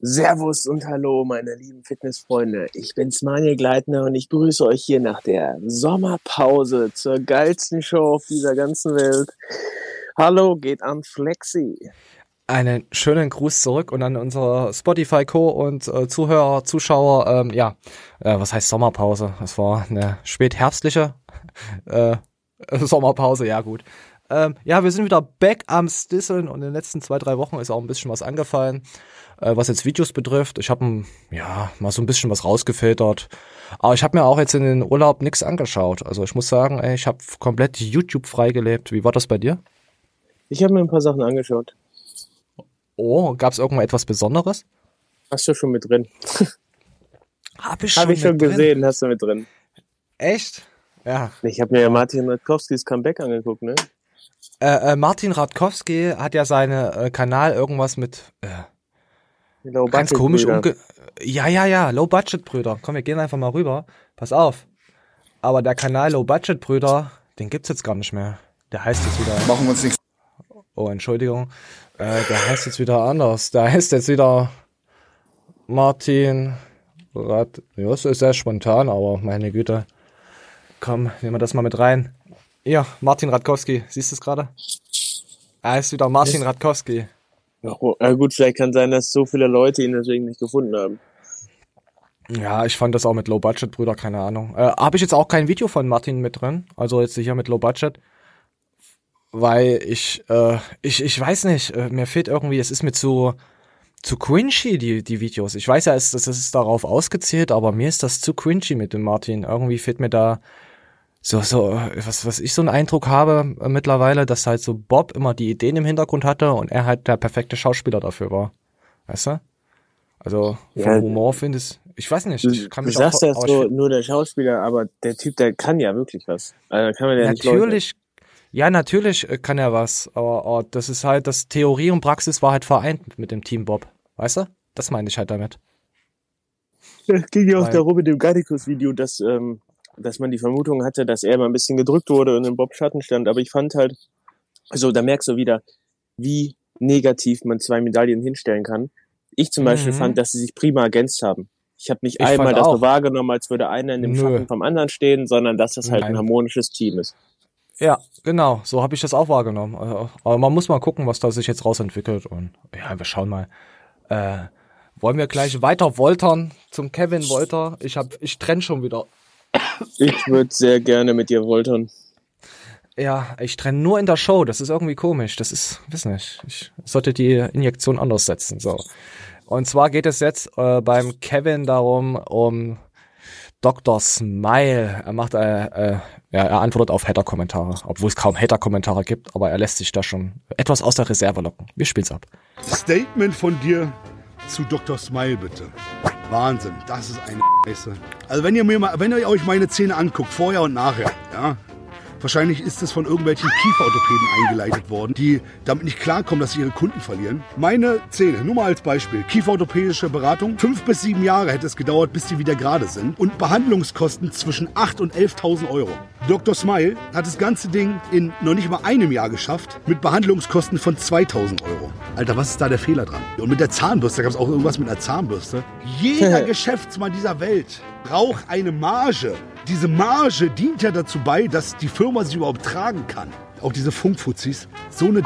Servus und Hallo, meine lieben Fitnessfreunde. Ich bin's Manuel Gleitner und ich grüße euch hier nach der Sommerpause zur geilsten Show auf dieser ganzen Welt. Hallo geht an Flexi. Einen schönen Gruß zurück und an unsere Spotify Co. und äh, Zuhörer, Zuschauer. Ähm, ja, äh, was heißt Sommerpause? Es war eine spätherbstliche äh, Sommerpause, ja gut. Ähm, ja, wir sind wieder back am Stisseln und in den letzten zwei, drei Wochen ist auch ein bisschen was angefallen, äh, was jetzt Videos betrifft. Ich habe ja mal so ein bisschen was rausgefiltert. Aber ich habe mir auch jetzt in den Urlaub nichts angeschaut. Also ich muss sagen, ey, ich habe komplett YouTube freigelebt. Wie war das bei dir? Ich habe mir ein paar Sachen angeschaut. Oh, gab es irgendwo etwas Besonderes? Hast du schon mit drin? Hab ich schon, Habe ich schon drin. gesehen, hast du mit drin. Echt? Ja. Ich habe mir ja Martin Matkowskis Comeback angeguckt, ne? Äh, äh, Martin Radkowski hat ja seine äh, Kanal irgendwas mit äh, ganz Budget komisch umge... Ja, ja, ja, Low Budget Brüder. Komm, wir gehen einfach mal rüber. Pass auf. Aber der Kanal Low Budget Brüder, den gibt's jetzt gar nicht mehr. Der heißt jetzt wieder... Machen wir uns nichts. Oh, Entschuldigung. Äh, der heißt jetzt wieder anders. Der heißt jetzt wieder Martin Rad... Ja, das ist sehr spontan, aber meine Güte. Komm, nehmen wir das mal mit rein. Ja, Martin Radkowski. Siehst du es gerade? Er ist wieder Martin Radkowski. Ja, na gut, vielleicht kann sein, dass so viele Leute ihn deswegen nicht gefunden haben. Ja, ich fand das auch mit Low Budget, Brüder, keine Ahnung. Äh, Habe ich jetzt auch kein Video von Martin mit drin, also jetzt hier mit Low Budget, weil ich, äh, ich, ich weiß nicht, äh, mir fehlt irgendwie, es ist mir zu, zu cringy, die, die Videos. Ich weiß ja, es, es ist darauf ausgezählt, aber mir ist das zu cringy mit dem Martin. Irgendwie fehlt mir da so, so, was, was ich so einen Eindruck habe äh, mittlerweile, dass halt so Bob immer die Ideen im Hintergrund hatte und er halt der perfekte Schauspieler dafür war. Weißt du? Also vom Ja, Humor finde ich, ich weiß nicht, Du, ich kann du mich sagst auch, ja so, nur der Schauspieler, aber der Typ, der kann ja wirklich was. Also, kann man ja natürlich, ja, natürlich äh, kann er was, aber oh, das ist halt, das Theorie und Praxis war halt vereint mit dem Team Bob. Weißt du? Das meine ich halt damit. Es ging ja auch Weil- darum mit dem Gardikus-Video, dass, ähm, dass man die Vermutung hatte, dass er mal ein bisschen gedrückt wurde und im Bob Schatten stand. Aber ich fand halt, also da merkst du wieder, wie negativ man zwei Medaillen hinstellen kann. Ich zum Beispiel Mhm. fand, dass sie sich prima ergänzt haben. Ich habe nicht Ich einmal das so auch. wahrgenommen, als würde einer in dem Nö. Schatten vom anderen stehen, sondern dass das halt Nein. ein harmonisches Team ist. Ja, genau, so habe ich das auch wahrgenommen. Also, Aber man muss mal gucken, was da sich jetzt rausentwickelt und ja, wir schauen mal. Äh, wollen wir gleich weiter woltern zum Kevin Wolter? Ich hab, ich trenn schon wieder. Ich würde sehr gerne mit dir woltern. Ja, ich trenne nur in der Show. Das ist irgendwie komisch. Das ist, weiß nicht. Ich sollte die Injektion anders setzen. So. Und zwar geht es jetzt äh, beim Kevin darum, um Dr. Smile. Er macht, äh, äh, ja, er antwortet auf Hater-Kommentare, obwohl es kaum Hater-Kommentare gibt, aber er lässt sich da schon etwas aus der Reserve locken. Wir spielen's ab. Statement von dir zu Dr. Smile, bitte. Wahnsinn, das ist eine Scheiße. Also wenn ihr mir mal, wenn ihr euch meine Zähne anguckt, vorher und nachher, ja, wahrscheinlich ist es von irgendwelchen Kieferorthopäden eingeleitet worden, die damit nicht klarkommen, dass sie ihre Kunden verlieren. Meine Zähne, nur mal als Beispiel, kieferorthopädische Beratung, fünf bis sieben Jahre hätte es gedauert, bis die wieder gerade sind und Behandlungskosten zwischen 8.000 und 11.000 Euro. Dr. Smile hat das ganze Ding in noch nicht mal einem Jahr geschafft, mit Behandlungskosten von 2.000 Euro. Alter, was ist da der Fehler dran? Und mit der Zahnbürste, da gab es auch irgendwas mit einer Zahnbürste. Jeder Geschäftsmann dieser Welt braucht eine Marge. Diese Marge dient ja dazu bei, dass die Firma sich überhaupt tragen kann. Auch diese Funkfuzis. So eine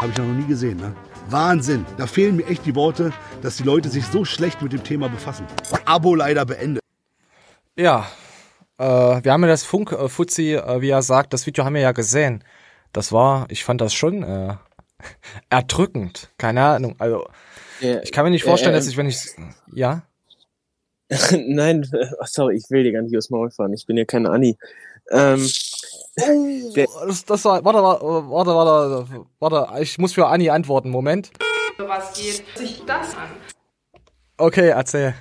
habe ich noch nie gesehen, ne? Wahnsinn. Da fehlen mir echt die Worte, dass die Leute sich so schlecht mit dem Thema befassen. Abo leider beendet. Ja, äh, wir haben ja das Funk-Fuzzi, äh, wie er sagt, das Video haben wir ja gesehen. Das war, ich fand das schon äh, erdrückend. Keine Ahnung. Also, ich kann mir nicht vorstellen, äh, dass ich, wenn ich. Ja? Nein, sorry, ich will dir gar nicht aus Maul fahren. Ich bin ja keine Anni. Ähm, Der- Oh, das, das war. Warte, warte, warte, warte, warte. Ich muss für Anni antworten. Moment. was geht sich das an? Okay, erzähl.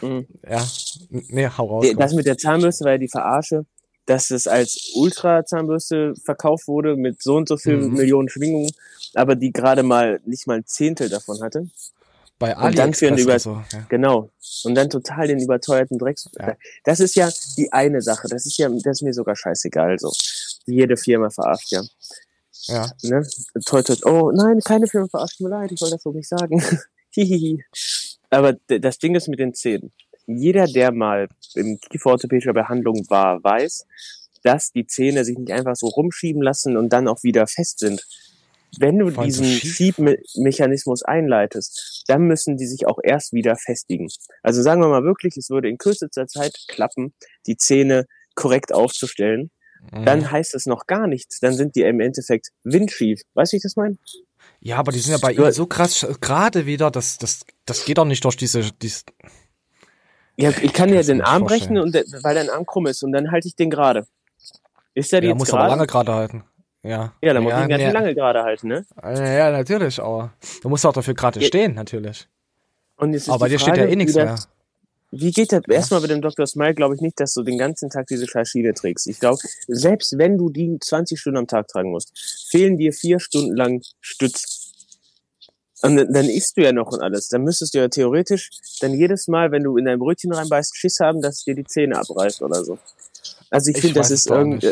Mhm. Ja. Nee, hau raus. Das mit der Zahnbürste war ja die Verarsche, dass es als Ultra-Zahnbürste verkauft wurde mit so und so viel Mhm. Millionen Schwingungen, aber die gerade mal nicht mal ein Zehntel davon hatte. Bei Und dann für einen Über so. Ja. Genau. Und dann total den überteuerten Drecks. Ja. Das ist ja die eine Sache. Das ist ja, das ist mir sogar scheißegal. So. Jede Firma verarscht ja. ja. Ne? Toi, toi, oh nein, keine Firma verarscht, mir leid, ich wollte das so nicht sagen. Hihihi. Aber das Ding ist mit den Zähnen. Jeder, der mal in kieferorthopädischer Behandlung war, weiß, dass die Zähne sich nicht einfach so rumschieben lassen und dann auch wieder fest sind. Wenn du so diesen schief. Schiebmechanismus einleitest, dann müssen die sich auch erst wieder festigen. Also sagen wir mal wirklich, es würde in kürzester Zeit klappen, die Zähne korrekt aufzustellen. Mhm. Dann heißt es noch gar nichts. Dann sind die im Endeffekt windschief. Weißt du, wie ich das meine? Ja, aber die sind ja bei ihm so krass sch- gerade wieder, das, das, das geht doch nicht durch diese, dies, Ja, ich kann dir den Arm brechen, und der, weil dein Arm krumm ist und dann halte ich den gerade. Ist der der jetzt muss aber lange gerade halten. Ja. Ja, dann muss ja, ich ganz nee. lange gerade halten, ne? Ja, ja, natürlich, aber du musst auch dafür gerade Ja. stehen, natürlich. Und jetzt ist Aber dir steht ja eh nichts mehr. Wie geht das? Erstmal mit dem Dr. Smile glaube ich nicht, dass du den ganzen Tag diese scheiß Schiene trägst. Ich glaube, selbst wenn du die 20 Stunden am Tag tragen musst, fehlen dir vier Stunden lang Stütz. Und dann- dann isst du ja noch und alles. Dann müsstest du ja theoretisch dann jedes Mal, wenn du in dein Brötchen reinbeißt, Schiss haben, dass dir die Zähne abreißt oder so. Also ich Ich finde, das ist irgendwie,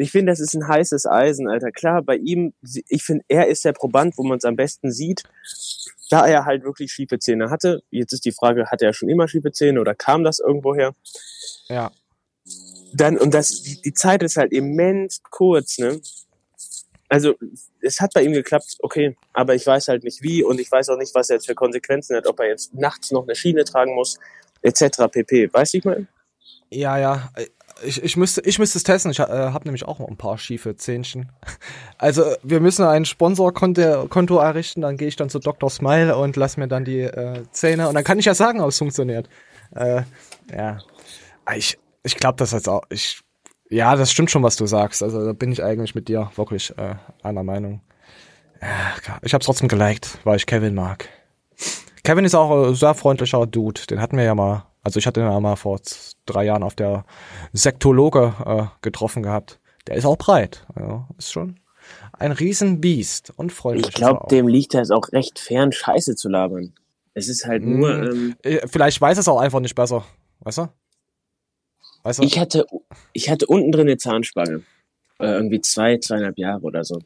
ich finde, das ist ein heißes Eisen, Alter. Klar, bei ihm, ich finde, er ist der Proband, wo man es am besten sieht, da er halt wirklich schiefe Zähne hatte. Jetzt ist die Frage, hatte er schon immer schiefe Zähne oder kam das irgendwo her? Ja. Dann, und das, die, die Zeit ist halt immens kurz, ne? Also, es hat bei ihm geklappt, okay, aber ich weiß halt nicht wie und ich weiß auch nicht, was er jetzt für Konsequenzen hat, ob er jetzt nachts noch eine Schiene tragen muss, etc. pp. Weißt du, ich meine? Ja, ja. Ich, ich müsste, ich müsste es testen. Ich äh, habe nämlich auch ein paar schiefe Zähnchen. Also wir müssen ein Sponsorkonto Konto errichten. Dann gehe ich dann zu Dr. Smile und lass mir dann die äh, Zähne und dann kann ich ja sagen, ob es funktioniert. Äh, ja. Ah, Ich, ich glaube das jetzt auch. Ich, ja, das stimmt schon, was du sagst. Also da bin ich eigentlich mit dir wirklich äh, einer Meinung. Ja, ich habe trotzdem geliked, weil ich Kevin mag. Kevin ist auch ein sehr freundlicher Dude. Den hatten wir ja mal, also ich hatte ihn ja mal vor drei Jahren auf der Sektologe äh, getroffen gehabt. Der ist auch breit. Also ist schon ein Riesenbiest und freundlich. Ich glaube, dem liegt das auch recht fern, Scheiße zu labern. Es ist halt nur, Mm. ähm, Äh, Vielleicht weiß es auch einfach nicht besser. Weißt du? Weißt du? ich hatte, ich hatte unten drin eine Zahnspange. Äh, irgendwie zwei, zweieinhalb Jahre oder so.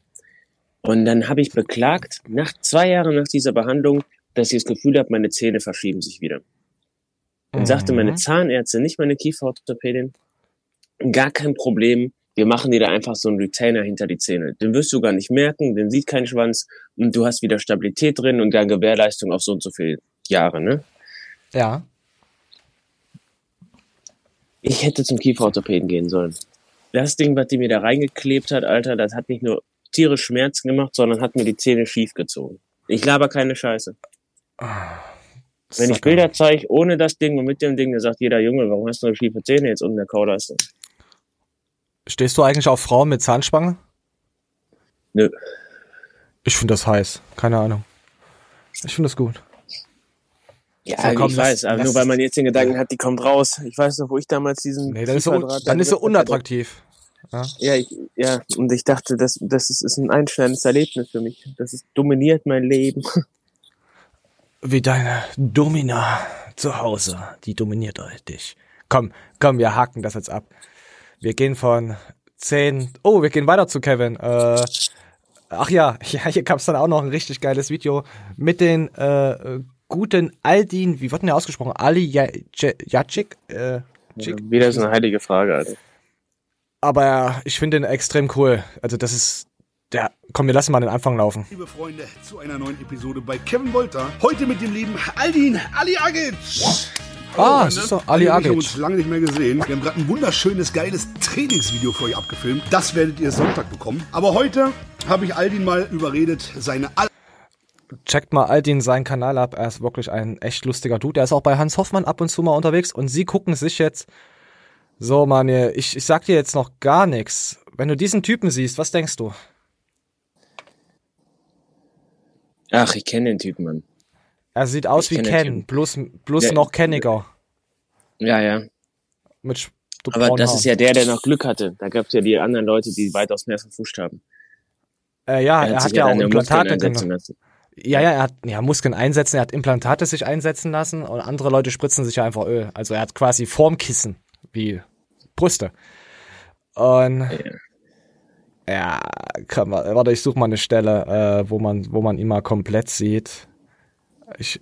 Und dann habe ich beklagt, nach zwei Jahren nach dieser Behandlung, dass ich das Gefühl habe, meine Zähne verschieben sich wieder. Und sagte meine Mhm. Zahnärztin, nicht meine Kieferorthopädin, gar kein Problem. Wir machen dir da einfach so einen Retainer hinter die Zähne. Den wirst du gar nicht merken, den sieht kein Schwanz und du hast wieder Stabilität drin und dann Gewährleistung auf so und so viele Jahre, ne? Ja. Ich hätte zum Kieferorthopäden gehen sollen. Das Ding, was die mir da reingeklebt hat, Alter, das hat nicht nur tierisch Schmerzen gemacht, sondern hat mir die Zähne schief gezogen. Ich laber keine Scheiße. Wenn ich. Bilder zeige, ohne das Ding und mit dem Ding, dann sagt jeder Junge, warum hast du so schiefe Zähne jetzt unten der Kauleiste? Stehst du eigentlich auf Frauen mit Zahnspange? Nö. Ich finde das heiß. Keine Ahnung. Ich finde das gut. Ja, So, komm, ich lass- weiß, aber lass- nur weil man jetzt den Gedanken hat, die kommt raus. Ich weiß noch, wo ich damals diesen. Nee, dann ist so, dann ist so hatte. unattraktiv. Ja. Ja, ich, ja, und ich dachte, das, das ist, ist ein einschneidendes Erlebnis für mich. Das ist, dominiert mein Leben. Wie deine Domina zu Hause. Die dominiert euch dich. Komm, komm, wir haken das jetzt ab. Wir gehen von 10. Oh, wir gehen weiter zu Kevin. Äh, ach ja, ja, hier gab es dann auch noch ein richtig geiles Video mit den äh, guten Aldin, wie wird denn der ausgesprochen? Ali Ja- Ja- Jacik? Äh? Wieder so eine heilige Frage, Alter. Aber ich finde den extrem cool. Also das ist der. Komm, wir lassen mal den Anfang laufen. Liebe Freunde, zu einer neuen Episode bei Kevin Wolter. Heute mit dem lieben Aldin Ali Agic. Ah, es ist doch Ali Wir haben Agic. uns lange nicht mehr gesehen. Wir haben gerade ein wunderschönes, geiles Trainingsvideo für euch abgefilmt. Das werdet ihr Sonntag bekommen. Aber heute habe ich Aldin mal überredet, seine aller Checkt mal Aldin seinen Kanal ab. Er ist wirklich ein echt lustiger Dude. Er ist auch bei Hans Hoffmann ab und zu mal unterwegs. Und sie gucken sich jetzt. So, Mann, ich, ich sag dir jetzt noch gar nichts. Wenn du diesen Typen siehst, was denkst du? Ach, ich kenne den Typen, Mann. Er sieht aus Ich wie kenn Ken, plus, plus Der- noch kenniger. Ja, ja. Mit Aber das Haaren. ist ja der, der noch Glück hatte. Da gab es ja die anderen Leute, die weitaus mehr verfuscht haben. Äh, ja, er, hat sich ja auch Implantate einsetzen drin. lassen. Ja, ja, er hat ja, Muskeln einsetzen, er hat Implantate sich einsetzen lassen und andere Leute spritzen sich ja einfach Öl. Also er hat quasi Formkissen wie Brüste. Und ja, kann man, warte, ich suche mal eine Stelle, äh, wo man, wo man ihn mal komplett sieht. Ich,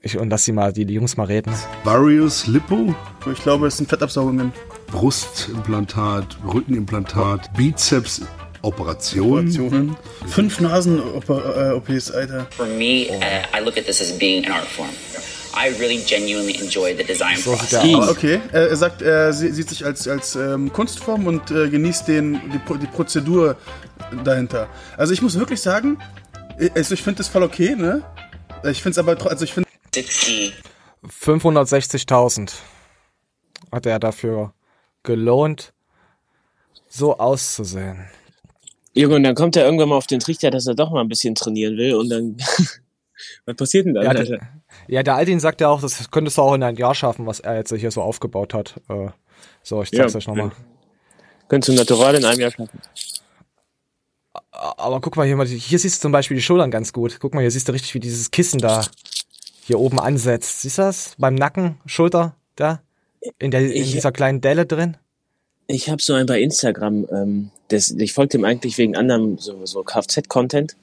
ich und lass sie mal, die, die Jungs mal reden. Various Lipo, Ich glaube, es sind Fettabsaugungen. Brustimplantat, Rückenimplantat, Bizeps, Operation. Operationen. Fünf Nasen-OPs, Alter. For me, uh, I look at this as being an art form. I really genuinely enjoy the design So sieht process. aus. okay, er er sagt, er sie- sieht sich als, als ähm, Kunstform und äh, genießt den, die, die Prozedur dahinter. Also ich muss wirklich sagen, äh, also ich finde das voll okay, ne? Ich finde es aber, also ich finde 60 560.000 hat er dafür gelohnt, so auszusehen. Junge, und dann kommt er irgendwann mal auf den Trichter, dass er doch mal ein bisschen trainieren will und dann. was passiert denn dann? Ja, Alter? der, ja, der Aldin sagt ja auch, das könntest du auch in ein Jahr schaffen, was er jetzt hier so aufgebaut hat. Äh, so, ich zeig's Ja. euch nochmal. Könntest du natural in einem Jahr schaffen. Aber guck mal hier mal, hier siehst du zum Beispiel die Schultern ganz gut. Guck mal, hier siehst du richtig, wie dieses Kissen da hier oben ansetzt. Siehst du das? Beim Nacken, Schulter, da? In, der, in Ich- dieser kleinen Delle drin? Ich habe so einen bei Instagram, ähm, das, ich folgte ihm eigentlich wegen anderem so, so Kfz-Content,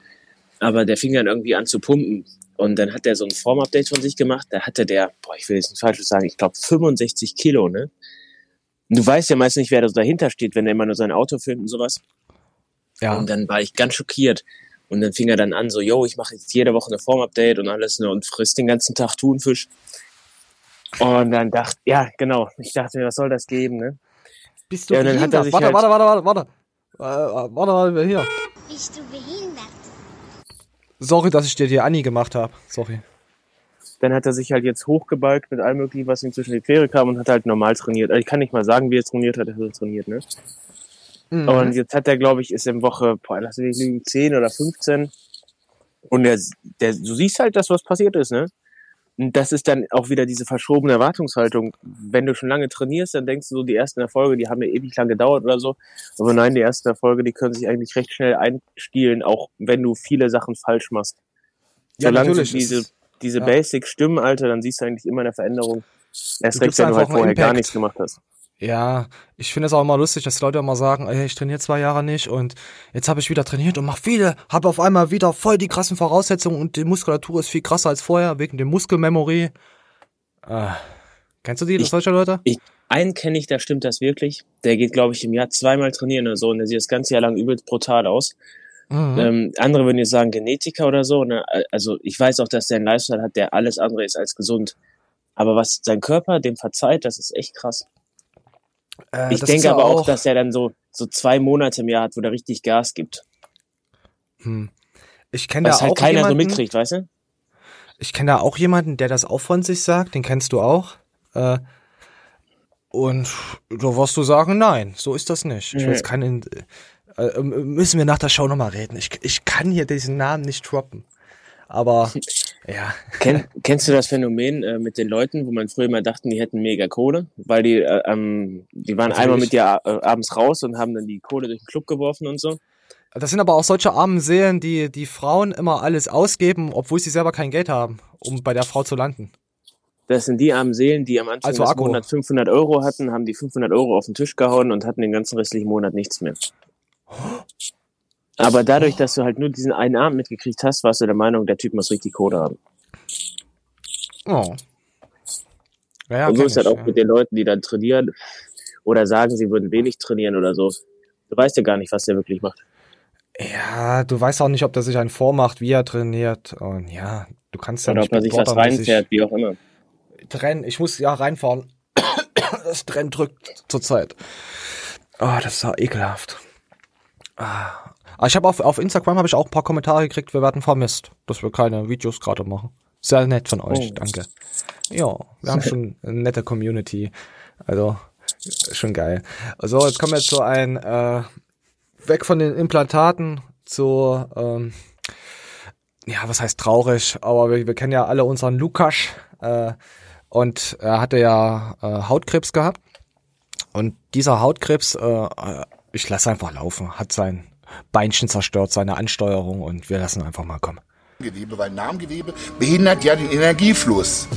aber der fing dann irgendwie an zu pumpen. Und dann hat er so ein Form-Update von sich gemacht. Da hatte der, boah, ich will jetzt nicht falsch sagen, ich glaube 65 Kilo, ne? Und du weißt ja meist nicht, wer da so dahinter steht, wenn er immer nur sein Auto filmt und sowas. Ja. Und dann war ich ganz schockiert. Und dann fing er dann an, so, yo, ich mache jetzt jede Woche eine Form-Update und alles ne, und frisst den ganzen Tag Thunfisch. Und dann dachte, ja, genau, ich dachte mir, was soll das geben, ne? Bist du Ja, er behindert? Warte, halt- warte, warte, warte, warte. Äh, warte, warte, hier. Bist du behindert? Sorry, dass ich dir die Anni gemacht habe. Sorry. Dann hat er sich halt jetzt hochgebalgt mit allem möglichen, was ihm zwischen die Quere kam und hat halt normal trainiert. Also ich kann nicht mal sagen, wie er trainiert hat, er hat er trainiert, ne? Mhm. Und jetzt hat er, glaube ich, ist in Woche, boah, lass mich lügen, 10 oder 15. Und der, der, du siehst halt, dass was passiert ist, ne? Und das ist dann auch wieder diese verschobene Erwartungshaltung. Wenn du schon lange trainierst, dann denkst du so, die ersten Erfolge, die haben ja ewig lang gedauert oder so. Aber nein, die ersten Erfolge, die können sich eigentlich recht schnell einstielen, auch wenn du viele Sachen falsch machst. Ja, Solange natürlich, diese, es- diese ja. Basics stimmen, Alter, dann siehst du eigentlich immer eine Veränderung. Erst recht, wenn du halt vorher gar Impact. nichts gemacht hast. Ja, ich finde es auch immer lustig, dass die Leute immer sagen, ey, ich trainiere zwei Jahre nicht und jetzt habe ich wieder trainiert und mach viele, habe auf einmal wieder voll die krassen Voraussetzungen und die Muskulatur ist viel krasser als vorher wegen dem Muskelmemory. Äh, kennst du die, Ich- solche Leute? Ich, einen kenne ich, da stimmt das wirklich. Der geht, glaube ich, im Jahr zweimal trainieren oder so und der sieht das ganze Jahr lang übelst brutal aus. Mhm. Ähm, andere würden jetzt sagen Genetiker oder so. Ne? Also ich weiß auch, dass der einen Lifestyle hat, der alles andere ist als gesund. Aber was sein Körper dem verzeiht, das ist echt krass. Äh, ich denke aber auch, dass er dann so, so zwei Monate im Jahr hat, wo der richtig Gas gibt. Hm. Ich kenne da halt auch keiner so jemanden, mitkriegt, weißt du? ich kenne da auch jemanden, der das auch von sich sagt, den kennst du auch. Äh, und da wirst du sagen, nein, so ist das nicht. Ich Nee. weiß keinen, äh, äh, müssen wir nach der Show nochmal reden. Ich, ich kann hier diesen Namen nicht droppen. Aber, ja. Kenn, kennst du das Phänomen äh, mit den Leuten, wo man früher mal dachten, die hätten mega Kohle, weil die, äh, ähm, die waren Natürlich. einmal mit dir äh, abends raus und haben dann die Kohle durch den Club geworfen und so. Das sind aber auch solche armen Seelen, die die Frauen immer alles ausgeben, obwohl sie selber kein Geld haben, um bei der Frau zu landen. Das sind die armen Seelen, die am Anfang Also des. Monats 500 Euro hatten, haben die 500 Euro auf den Tisch gehauen und hatten den ganzen restlichen Monat nichts mehr. Aber dadurch, dass du halt nur diesen einen Abend mitgekriegt hast, warst du der Meinung, der Typ muss richtig Kohle haben. Oh. Ja, ja, und so ist halt auch ja. mit den Leuten, die dann trainieren oder sagen, sie würden wenig trainieren oder so. Du weißt ja gar nicht, was der wirklich macht. Ja, du weißt auch nicht, ob der sich einen vormacht, wie er trainiert. Und ja, du kannst ja Oder nicht ob er sich was reinfährt, wie auch immer. Trennen. Ich muss ja reinfahren. Das Trennen drückt zurzeit. Ah, das ist ja ekelhaft. Ah. Aber ich habe auf, auf Instagram habe ich auch ein paar Kommentare gekriegt, wir werden vermisst, dass wir keine Videos gerade machen. Sehr nett von euch, Oh. danke. Ja, wir haben schon eine nette Community. Also, schon geil. So, jetzt kommen wir zu ein, äh, weg von den Implantaten zu, ähm, ja, was heißt traurig, aber wir, wir kennen ja alle unseren Lukas, äh, und er hatte ja äh, Hautkrebs gehabt. Und dieser Hautkrebs, äh, äh, ich lasse einfach laufen, hat sein Beinchen zerstört, seine Ansteuerung und wir lassen einfach mal kommen. Gewebe, weil Narbengewebe behindert ja den Energiefluss.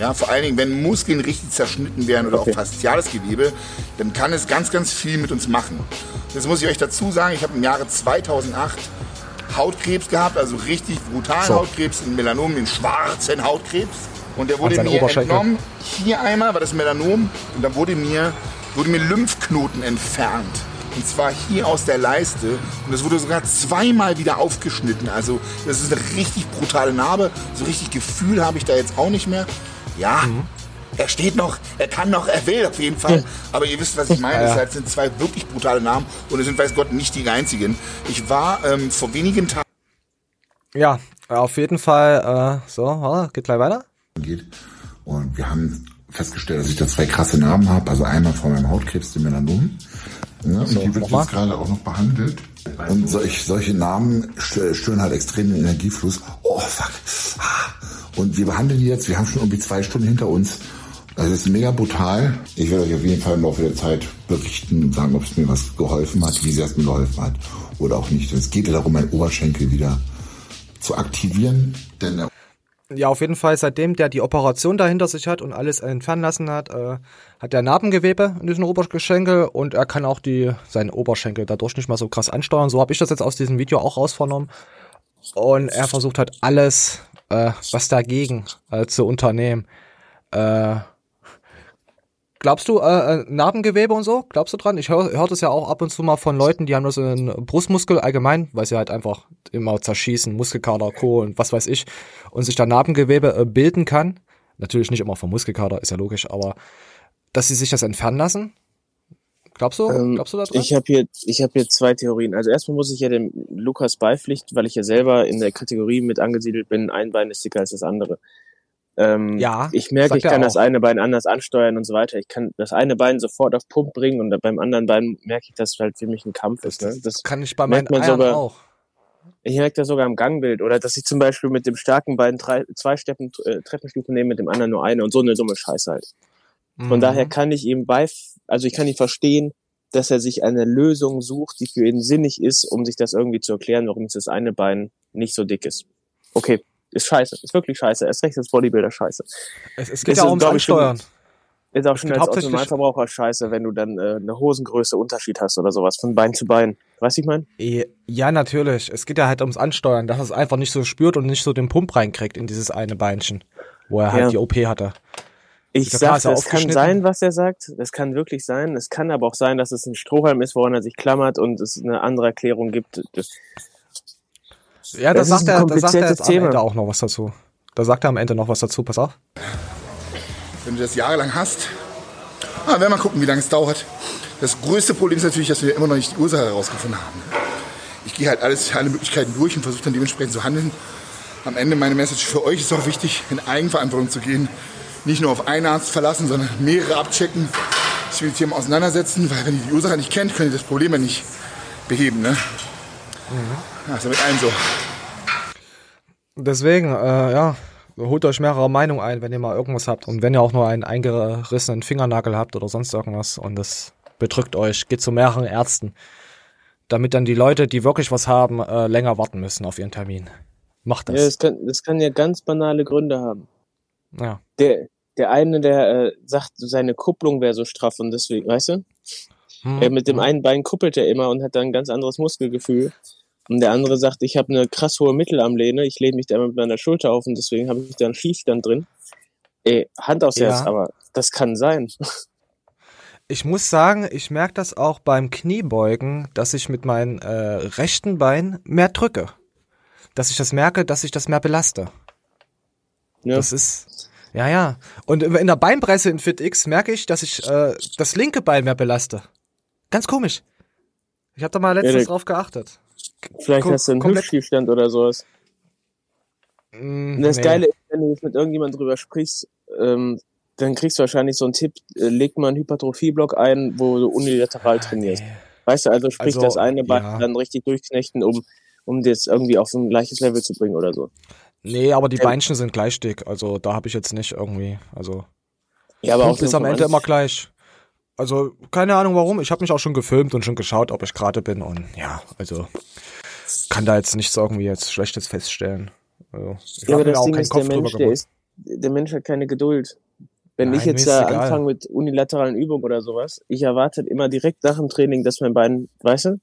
Ja, vor allen Dingen, wenn Muskeln richtig zerschnitten werden oder auch fasziales Gewebe, dann kann es ganz, ganz viel mit uns machen. Das muss ich euch dazu sagen. Ich habe im Jahre 2008 Hautkrebs gehabt, also richtig brutalen So. Hautkrebs, einen Melanom, den schwarzen Hautkrebs. Und der wurde mir entnommen. Hier einmal war das Melanom und dann wurde mir, wurde mir Lymphknoten entfernt. Und zwar hier aus der Leiste. Und das wurde sogar zweimal wieder aufgeschnitten. Also das ist eine richtig brutale Narbe. So richtig Gefühl habe ich da jetzt auch nicht mehr. Ja, er steht noch, er kann noch, er will auf jeden Fall. Aber ihr wisst, was ich meine. Ja, ja. Deshalb sind zwei wirklich brutale Namen. Und es sind, weiß Gott, nicht die einzigen. Ich war ähm, vor wenigen Tagen Ja, auf jeden Fall, äh, so, warte, geht gleich weiter. geht. Und wir haben festgestellt, dass ich da zwei krasse Narben habe. Also einmal von meinem Hautkrebs, dem Melanom. Ja, und die wird jetzt gerade auch noch behandelt. Und solch, solche stö- stören halt extrem den Energiefluss. Oh, fuck. Ah. Und wir behandeln die jetzt. Wir haben schon irgendwie zwei Stunden hinter uns. Es ist mega brutal. Ich werde euch auf jeden Fall im Laufe der Zeit berichten und sagen, ob es mir was geholfen hat, wie sehr es mir geholfen hat oder auch nicht. Es geht ja darum, meinen Oberschenkel wieder zu aktivieren, denn der Ja, auf jeden Fall, seitdem der die Operation da hinter sich hat und alles entfernen lassen hat, äh, hat der Narbengewebe in diesem Oberschenkel und er kann auch die, seinen Oberschenkel dadurch nicht mal so krass ansteuern. So habe ich das jetzt aus diesem Video auch rausvernommen. Und er versucht halt alles, äh, was dagegen äh, zu unternehmen. Äh, glaubst du, äh, äh, Narbengewebe und so? Glaubst du dran? Ich höre hör das ja auch ab und zu mal von Leuten, die haben das in Brustmuskel allgemein, weil sie halt einfach immer zerschießen, Muskelkater, Co. und was weiß ich, und sich da Narbengewebe äh, bilden kann. Natürlich nicht immer vom Muskelkater, ist ja logisch, aber dass sie sich das entfernen lassen? Glaubst du? Ähm, Glaubst du da dran? Ich habe hier, ich habe hier zwei Theorien. Also erstmal muss ich ja dem Lukas beipflichten, weil ich ja selber in der Kategorie mit angesiedelt bin. Ein Bein ist dicker als das andere. Ähm, Ja, ich merke, ich kann das eine Bein anders ansteuern und so weiter. Ich kann das eine Bein sofort auf Pump bringen und beim anderen Bein merke ich, dass es halt für mich ein Kampf ist. Ne? Das kann ich bei meinen man Eiern sogar- auch. Ich merke das sogar im Gangbild oder dass ich zum Beispiel mit dem starken Bein drei, zwei Steppen, äh, Treppenstufen nehme, mit dem anderen nur eine und so eine dumme Scheiße halt. Von Mhm. daher kann ich ihm bei, also ich kann ihn verstehen, dass er sich eine Lösung sucht, die für ihn sinnig ist, um sich das irgendwie zu erklären, warum das eine Bein nicht so dick ist. Okay, ist scheiße, ist wirklich scheiße. Erst recht als Bodybuilder scheiße. Es, es geht ist, ja auch ums schon- Ansteuern. Ist auch Es schon als Autonormalverbraucher scheiße, wenn du dann äh, eine Hosengröße Unterschied hast oder sowas, von Bein zu Bein. Weißt du, ich mein? Eh, Ja, natürlich. Es geht ja halt ums Ansteuern, dass es einfach nicht so spürt und nicht so den Pump reinkriegt in dieses eine Beinchen, wo er halt Ja. die OP hatte. Ich Ja sag, ist das kann sein, was er sagt. Das kann wirklich sein. Es kann aber auch sein, dass es ein Strohhalm ist, woran er sich klammert und es eine andere Erklärung gibt. Das, Ja, da Das ist sagt ein er, da sagt er kompliziertes jetzt am Thema. Ende auch noch was dazu. Da sagt er am Ende noch was dazu, pass auf. wenn du das jahrelang hast, ah, werden wir mal gucken, wie lange es dauert. Das größte Problem ist natürlich, dass wir immer noch nicht die Ursache herausgefunden haben. Ich gehe halt alles, alle Möglichkeiten durch und versuche dann dementsprechend zu handeln. Am Ende meine Message für euch ist auch wichtig, in Eigenverantwortung zu gehen. Nicht nur auf einen Arzt verlassen, sondern mehrere abchecken, sich mit dem Thema auseinandersetzen, weil wenn ihr die Ursache nicht kennt, könnt ihr das Problem ja nicht beheben. Ne? Ja, ist ja mit allen so. Deswegen, äh, ja, holt euch mehrere Meinungen ein, wenn ihr mal irgendwas habt. Und wenn ihr auch nur einen eingerissenen Fingernagel habt oder sonst irgendwas und das bedrückt euch, geht zu mehreren Ärzten. Damit dann die Leute, die wirklich was haben, äh, länger warten müssen auf ihren Termin. Macht ja, das. das, kann, das kann ja ganz banale Gründe haben. Ja. Der, der eine, der äh, sagt, seine Kupplung wäre so straff und deswegen, weißt du? Hm. Er mit dem einen Bein kuppelt er immer und hat dann ein ganz anderes Muskelgefühl. Und der andere sagt, ich habe eine krass hohe Mittelarmlehne, ich lehne mich da immer mit meiner Schulter auf und deswegen habe ich da einen Schiefstand drin. Ey, Hand aufs Ja. Herz, aber das kann sein. Ich muss sagen, ich merke das auch beim Kniebeugen, dass ich mit meinem äh, rechten Bein mehr drücke. Dass ich das merke, dass ich das mehr belaste. Ja. Das ist, ja, ja. Und in der Beinpresse in FitX merke ich, dass ich äh, das linke Bein mehr belaste. Ganz komisch. Ich habe da mal letztens der- drauf geachtet. Vielleicht hast du einen Hüftschiefstand oder sowas. Mm, Und das nee. Geile ist, wenn du jetzt mit irgendjemandem drüber sprichst, ähm, dann kriegst du wahrscheinlich so einen Tipp, äh, leg mal einen Hypertrophieblock ein, wo du unilateral trainierst. Nee. Weißt du, also sprich Also, das eine Bein ja. dann richtig durchknechten, um, um das irgendwie auf ein gleiches Level zu bringen oder so. Nee, aber die. Beinchen sind gleich dick. Also da habe ich jetzt nicht irgendwie, also Ja, aber auch ist am Ende immer gleich. Also, keine Ahnung warum. Ich habe mich auch schon gefilmt und schon geschaut, ob ich gerade bin. Und ja, also kann da jetzt nichts irgendwie jetzt Schlechtes feststellen. Also, ich Ja, aber das auch Ding keinen ist, Kopf der Mensch, der ist, der Mensch hat keine Geduld. Wenn Nein, ich jetzt da egal. anfange mit unilateralen Übungen oder sowas, ich erwarte immer direkt nach dem Training, dass mein Bein, weißt du?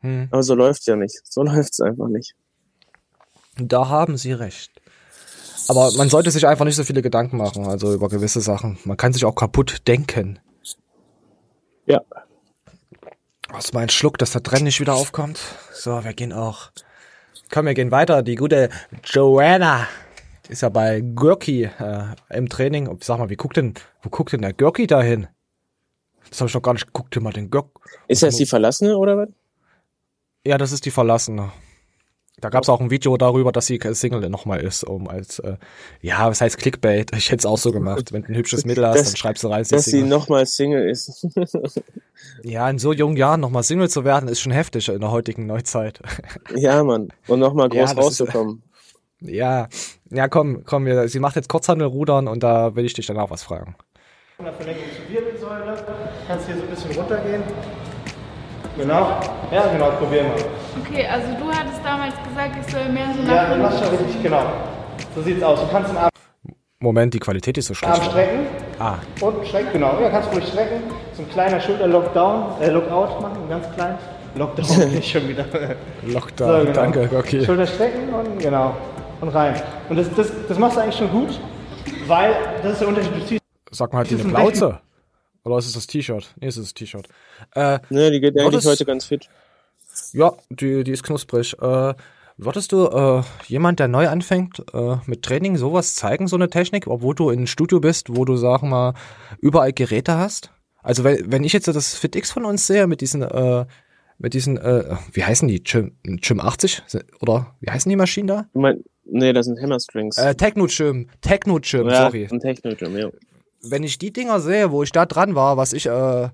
Hm. Aber so läuft's ja nicht. So läuft's einfach nicht. Da haben Sie recht. Aber man sollte sich einfach nicht so viele Gedanken machen, also über gewisse Sachen. Man kann sich auch kaputt denken. Ja. Was mein Schluck, dass der Trenn nicht wieder aufkommt. So, wir gehen auch. Komm, wir gehen weiter. Die gute Joanna ist ja bei Görki äh, im Training. Sag mal, wie guckt denn, wo guckt denn der Görki da hin? Das habe ich noch gar nicht geguckt, mal den Görk. Ist das die Verlassene oder was? Ja, das ist die Verlassene. Da gab es auch ein Video darüber, dass sie Single nochmal ist, um als, äh, ja, was heißt Clickbait? Ich hätte es auch so gemacht. Wenn du ein hübsches Mädel hast, Das- dann schreibst du rein, sie Dass sie Single. nochmal Single ist. Ja, in so jungen Jahren nochmal Single zu werden, ist schon heftig in der heutigen Neuzeit. ja, Mann. Und nochmal groß Ja, ist- rauszukommen. ja, ja, komm, komm, wir, sie macht jetzt Kurzhandelrudern und da will ich dich danach was fragen. Von der Verlängerung zur Wirbelsäule. Kannst hier so ein bisschen runtergehen. Genau. Ja, genau, probieren wir. Okay, also du hattest damals gesagt, ich soll mehr so nach Ja, mach schon richtig, genau. So sieht's aus. Du kannst den Arm, Moment, die Qualität ist so schlecht. Arm strecken. Ah, Und strecken, genau. Ja, kannst du ruhig strecken. So ein kleiner Schulter-Lockdown, äh, Lockout machen, ganz klein. Lockdown, nicht schon wieder. Lockdown, So, genau. danke, okay. Schulter strecken und genau. Und rein. Und das, das, das machst du eigentlich schon gut, weil das ist der Unterschied. Du ziehst Sag mal, hat die eine Plauze? Oder ist es das T-Shirt? Nee, es ist das T-Shirt. Äh, Ne, die geht eigentlich heute ganz fit. ja, die, die ist knusprig. Äh, würdest du äh, jemand, der neu anfängt, äh, mit Training sowas zeigen, so eine Technik, obwohl du in einem Studio bist, wo du, sag mal, überall Geräte hast? Also wenn, wenn ich jetzt das FitX von uns sehe, mit diesen, äh, mit diesen, äh, wie heißen die? Chim, Chim 80? Oder wie heißen die Maschinen da? Du mein, nee, das sind Hammerstrings. Äh, Techno-Chim, Techno-Chim, ja, sorry. ein Technogym, ja. Wenn ich die Dinger sehe, wo ich da dran war, was ich äh,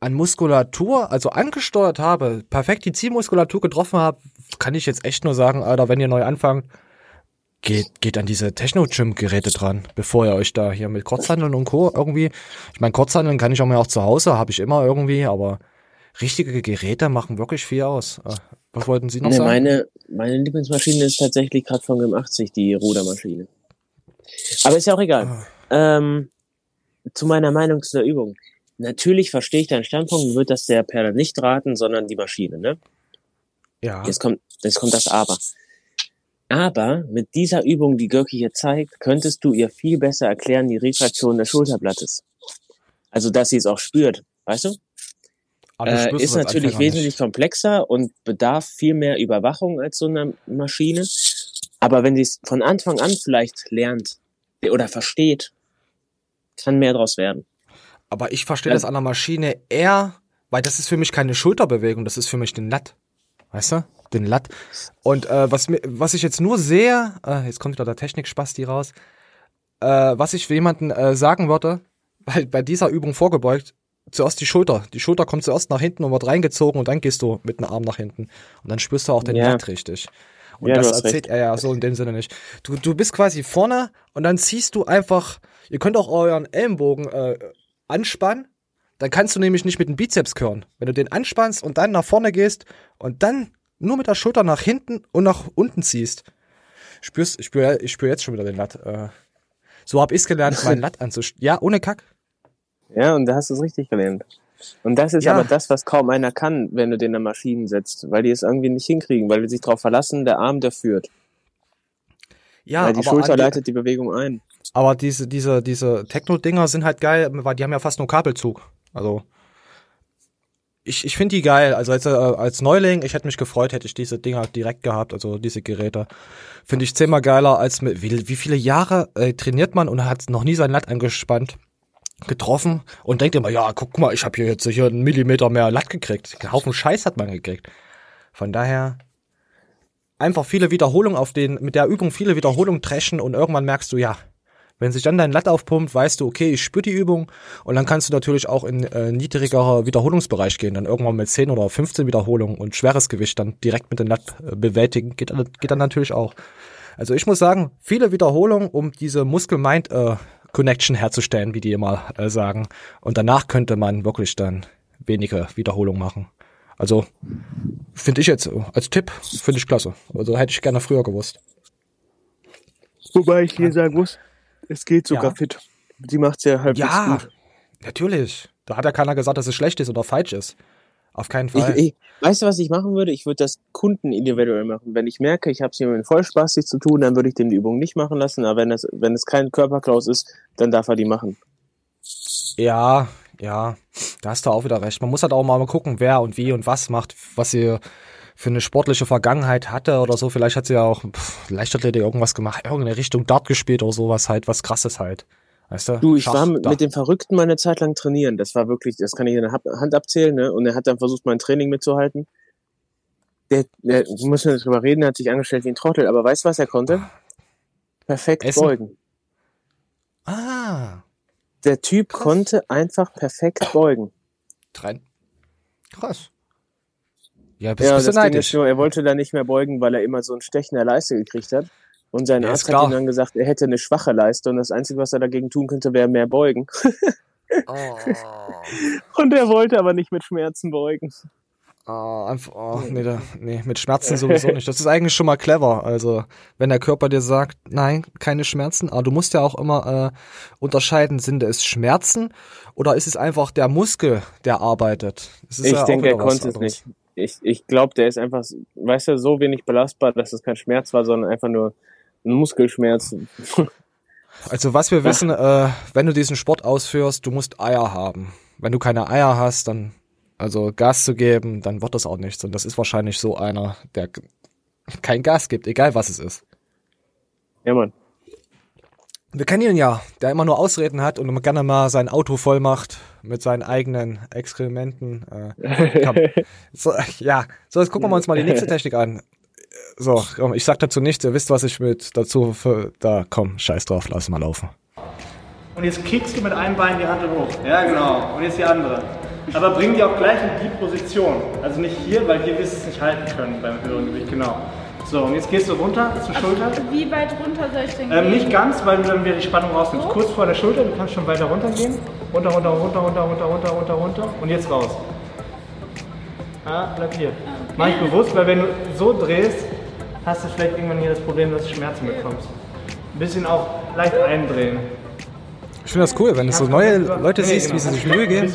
an Muskulatur, also angesteuert habe, perfekt die Zielmuskulatur getroffen habe, kann ich jetzt echt nur sagen, Alter, wenn ihr neu anfangt, geht, geht an diese Techno-Gym-Geräte dran, bevor ihr euch da hier mit Kurzhandeln und Co. irgendwie, ich meine, Kurzhandeln kann ich auch mal auch zu Hause, habe ich immer irgendwie, aber richtige Geräte machen wirklich viel aus. Äh, was wollten Sie noch Ne, sagen? meine, meine Lieblingsmaschine ist tatsächlich gerade von Gym 80, die Rudermaschine. Aber ist ja auch egal. Ah. Ähm, zu meiner Meinung zu der Übung. Natürlich verstehe ich deinen Standpunkt, wird das der Perle nicht raten, sondern die Maschine, ne? ja, Jetzt kommt, jetzt kommt das Aber. Aber mit dieser Übung, die Görki hier zeigt, könntest du ihr viel besser erklären, die Retraktion des Schulterblattes. Also, dass sie es auch spürt, weißt du? Äh, ist natürlich wesentlich komplexer und bedarf viel mehr Überwachung als so eine Maschine. Aber wenn sie es von Anfang an vielleicht lernt oder versteht, kann mehr draus werden. Aber ich verstehe das an der Maschine eher, weil das ist für mich keine Schulterbewegung, das ist für mich den Latt. Weißt du? Den Latt. Und äh, was, was ich jetzt nur sehe, äh, jetzt kommt wieder der Technikspasti raus, äh, was ich für jemanden äh, sagen würde, weil bei dieser Übung vorgebeugt, zuerst die Schulter. Die Schulter kommt zuerst nach hinten und wird reingezogen und dann gehst du mit dem Arm nach hinten. Und dann spürst du auch den Ja. Latt richtig. Und Ja, das erzählt er ja so in dem Sinne nicht. Du, du bist quasi vorne und dann ziehst du einfach, ihr könnt auch euren Ellenbogen äh, anspannen, dann kannst du nämlich nicht mit dem Bizeps curlen. Wenn du den anspannst und dann nach vorne gehst und dann nur mit der Schulter nach hinten und nach unten ziehst, spürst, ich spüre ich spür jetzt schon wieder den Latt. Äh, so hab ich's gelernt, meinen Latt anzustellen. Ja, ohne Kack. Ja, und da hast du es richtig gelernt. Und das ist Ja. aber das, was kaum einer kann, wenn du den in Maschinen setzt, weil die es irgendwie nicht hinkriegen, weil die sich darauf verlassen, der Arm, der führt. Ja, weil die Schulter leitet die Bewegung ein. Aber diese, diese, diese Techno-Dinger sind halt geil, weil die haben ja fast nur Kabelzug. Also ich, ich finde die geil. Also als, äh, als Neuling, ich hätte mich gefreut, hätte ich diese Dinger direkt gehabt, also diese Geräte. Finde ich zehnmal geiler als mit, wie, wie viele Jahre äh, trainiert man und hat noch nie sein Latt angespannt, getroffen und denkt immer, ja, guck mal, ich habe hier jetzt hier einen Millimeter mehr Latt gekriegt. Einen Haufen Scheiß hat man gekriegt. Von daher einfach viele Wiederholungen auf den, mit der Übung viele Wiederholungen treschen und irgendwann merkst du, ja, wenn sich dann dein Latt aufpumpt, weißt du, okay, ich spüre die Übung und dann kannst du natürlich auch in äh, niedrigerer Wiederholungsbereich gehen, dann irgendwann mit 10 oder 15 Wiederholungen und schweres Gewicht dann direkt mit dem Latt äh, bewältigen, geht, dann- geht dann natürlich auch. Also ich muss sagen, viele Wiederholungen, um diese Muskel-Mind-Connection herzustellen, wie die immer äh, sagen. Und danach könnte man wirklich dann wenige Wiederholungen machen. Also finde ich jetzt äh, als Tipp, finde ich klasse. Also hätte ich gerne früher gewusst. Wobei ich hier sagen muss, es geht sogar Ja. fit. Sie macht's ja halbwegs Ja, gut. natürlich. Da hat ja keiner gesagt, dass es schlecht ist oder falsch ist. Auf keinen Ich, Fall. ich, weißt du, was ich machen würde? Ich würde das Kunden individuell machen. Wenn ich merke, ich habe es jemandem voll spaßig zu tun, dann würde ich dem die Übung nicht machen lassen. Aber wenn es, wenn es kein Körperklaus ist, dann darf er die machen. Ja, ja, da hast du auch wieder recht. Man muss halt auch mal gucken, wer und wie und was macht, was sie für eine sportliche Vergangenheit hatte oder so. Vielleicht hat sie ja auch pff, Leichtathletik irgendwas gemacht, irgendeine Richtung Dart gespielt oder sowas halt, was krasses halt. Weißt du? Du, ich Schach, war mit, mit dem Verrückten mal eine Zeit lang trainieren. Das war wirklich, das kann ich in der Hand abzählen, ne? Und er hat dann versucht, mein Training mitzuhalten. Der, der wir müssen nicht drüber reden, der hat sich angestellt wie ein Trottel. Aber weißt du, was er konnte? Perfekt Essen? beugen. Ah, Der Typ konnte einfach perfekt beugen. Trend. Krass. Ja, bist, Ja, bist das du Ding ist neidisch. nur, er wollte da nicht mehr beugen, weil er immer so ein Stech in der Leiste gekriegt hat. Und sein Ja, Arzt hat ihm dann gesagt, er hätte eine schwache Leiste und das Einzige, was er dagegen tun könnte, wäre mehr beugen. Oh. Und er wollte aber nicht mit Schmerzen beugen. Oh, einfach, oh, nee, da, nee, mit Schmerzen sowieso nicht. Das ist eigentlich schon mal clever. Also, wenn der Körper dir sagt, nein, keine Schmerzen, aber du musst ja auch immer äh, unterscheiden, sind es Schmerzen oder ist es einfach der Muskel, der arbeitet? Ich ja denke, er konnte es nicht. Ich, ich glaube, der ist einfach, weißt du, so wenig belastbar, dass es kein Schmerz war, sondern einfach nur ein Muskelschmerz. Also, was wir wissen, äh, wenn du diesen Sport ausführst, du musst Eier haben. Wenn du keine Eier hast, dann, also Gas zu geben, dann wird das auch nichts. Und das ist wahrscheinlich so einer, der kein Gas gibt, egal was es ist. Ja, Mann. Wir kennen ihn ja, der immer nur Ausreden hat und immer gerne mal sein Auto voll macht mit seinen eigenen Exkrementen. Äh, so, ja, so jetzt gucken wir uns mal die nächste Technik an. So, komm, ich sag dazu nichts, ihr wisst, was ich mit dazu für, da, komm, scheiß drauf, lass mal laufen. Und jetzt kickst du mit einem Bein die Hand hoch. Ja, genau. Und jetzt die andere. Aber bring die auch gleich in die Position. Also nicht hier, weil hier wirst du es nicht halten können beim höheren Gewicht. Genau. So, und jetzt gehst du runter zur Schulter. Wie weit runter soll ich denn Ähm, gehen? nicht ganz, weil du dann wieder die Spannung rausnimmst. Kurz vor der Schulter, du kannst schon weiter runter gehen. Runter, runter, runter, runter, runter, runter, runter, runter. Und jetzt raus. Ah, bleib hier. Mach ich bewusst, weil wenn du so drehst, hast du vielleicht irgendwann hier das Problem, dass du Schmerzen bekommst. Ein bisschen auch leicht eindrehen. Ich finde das cool, wenn du so neue Leute Nee, siehst, genau. wie sie sich Mühe Ein geben.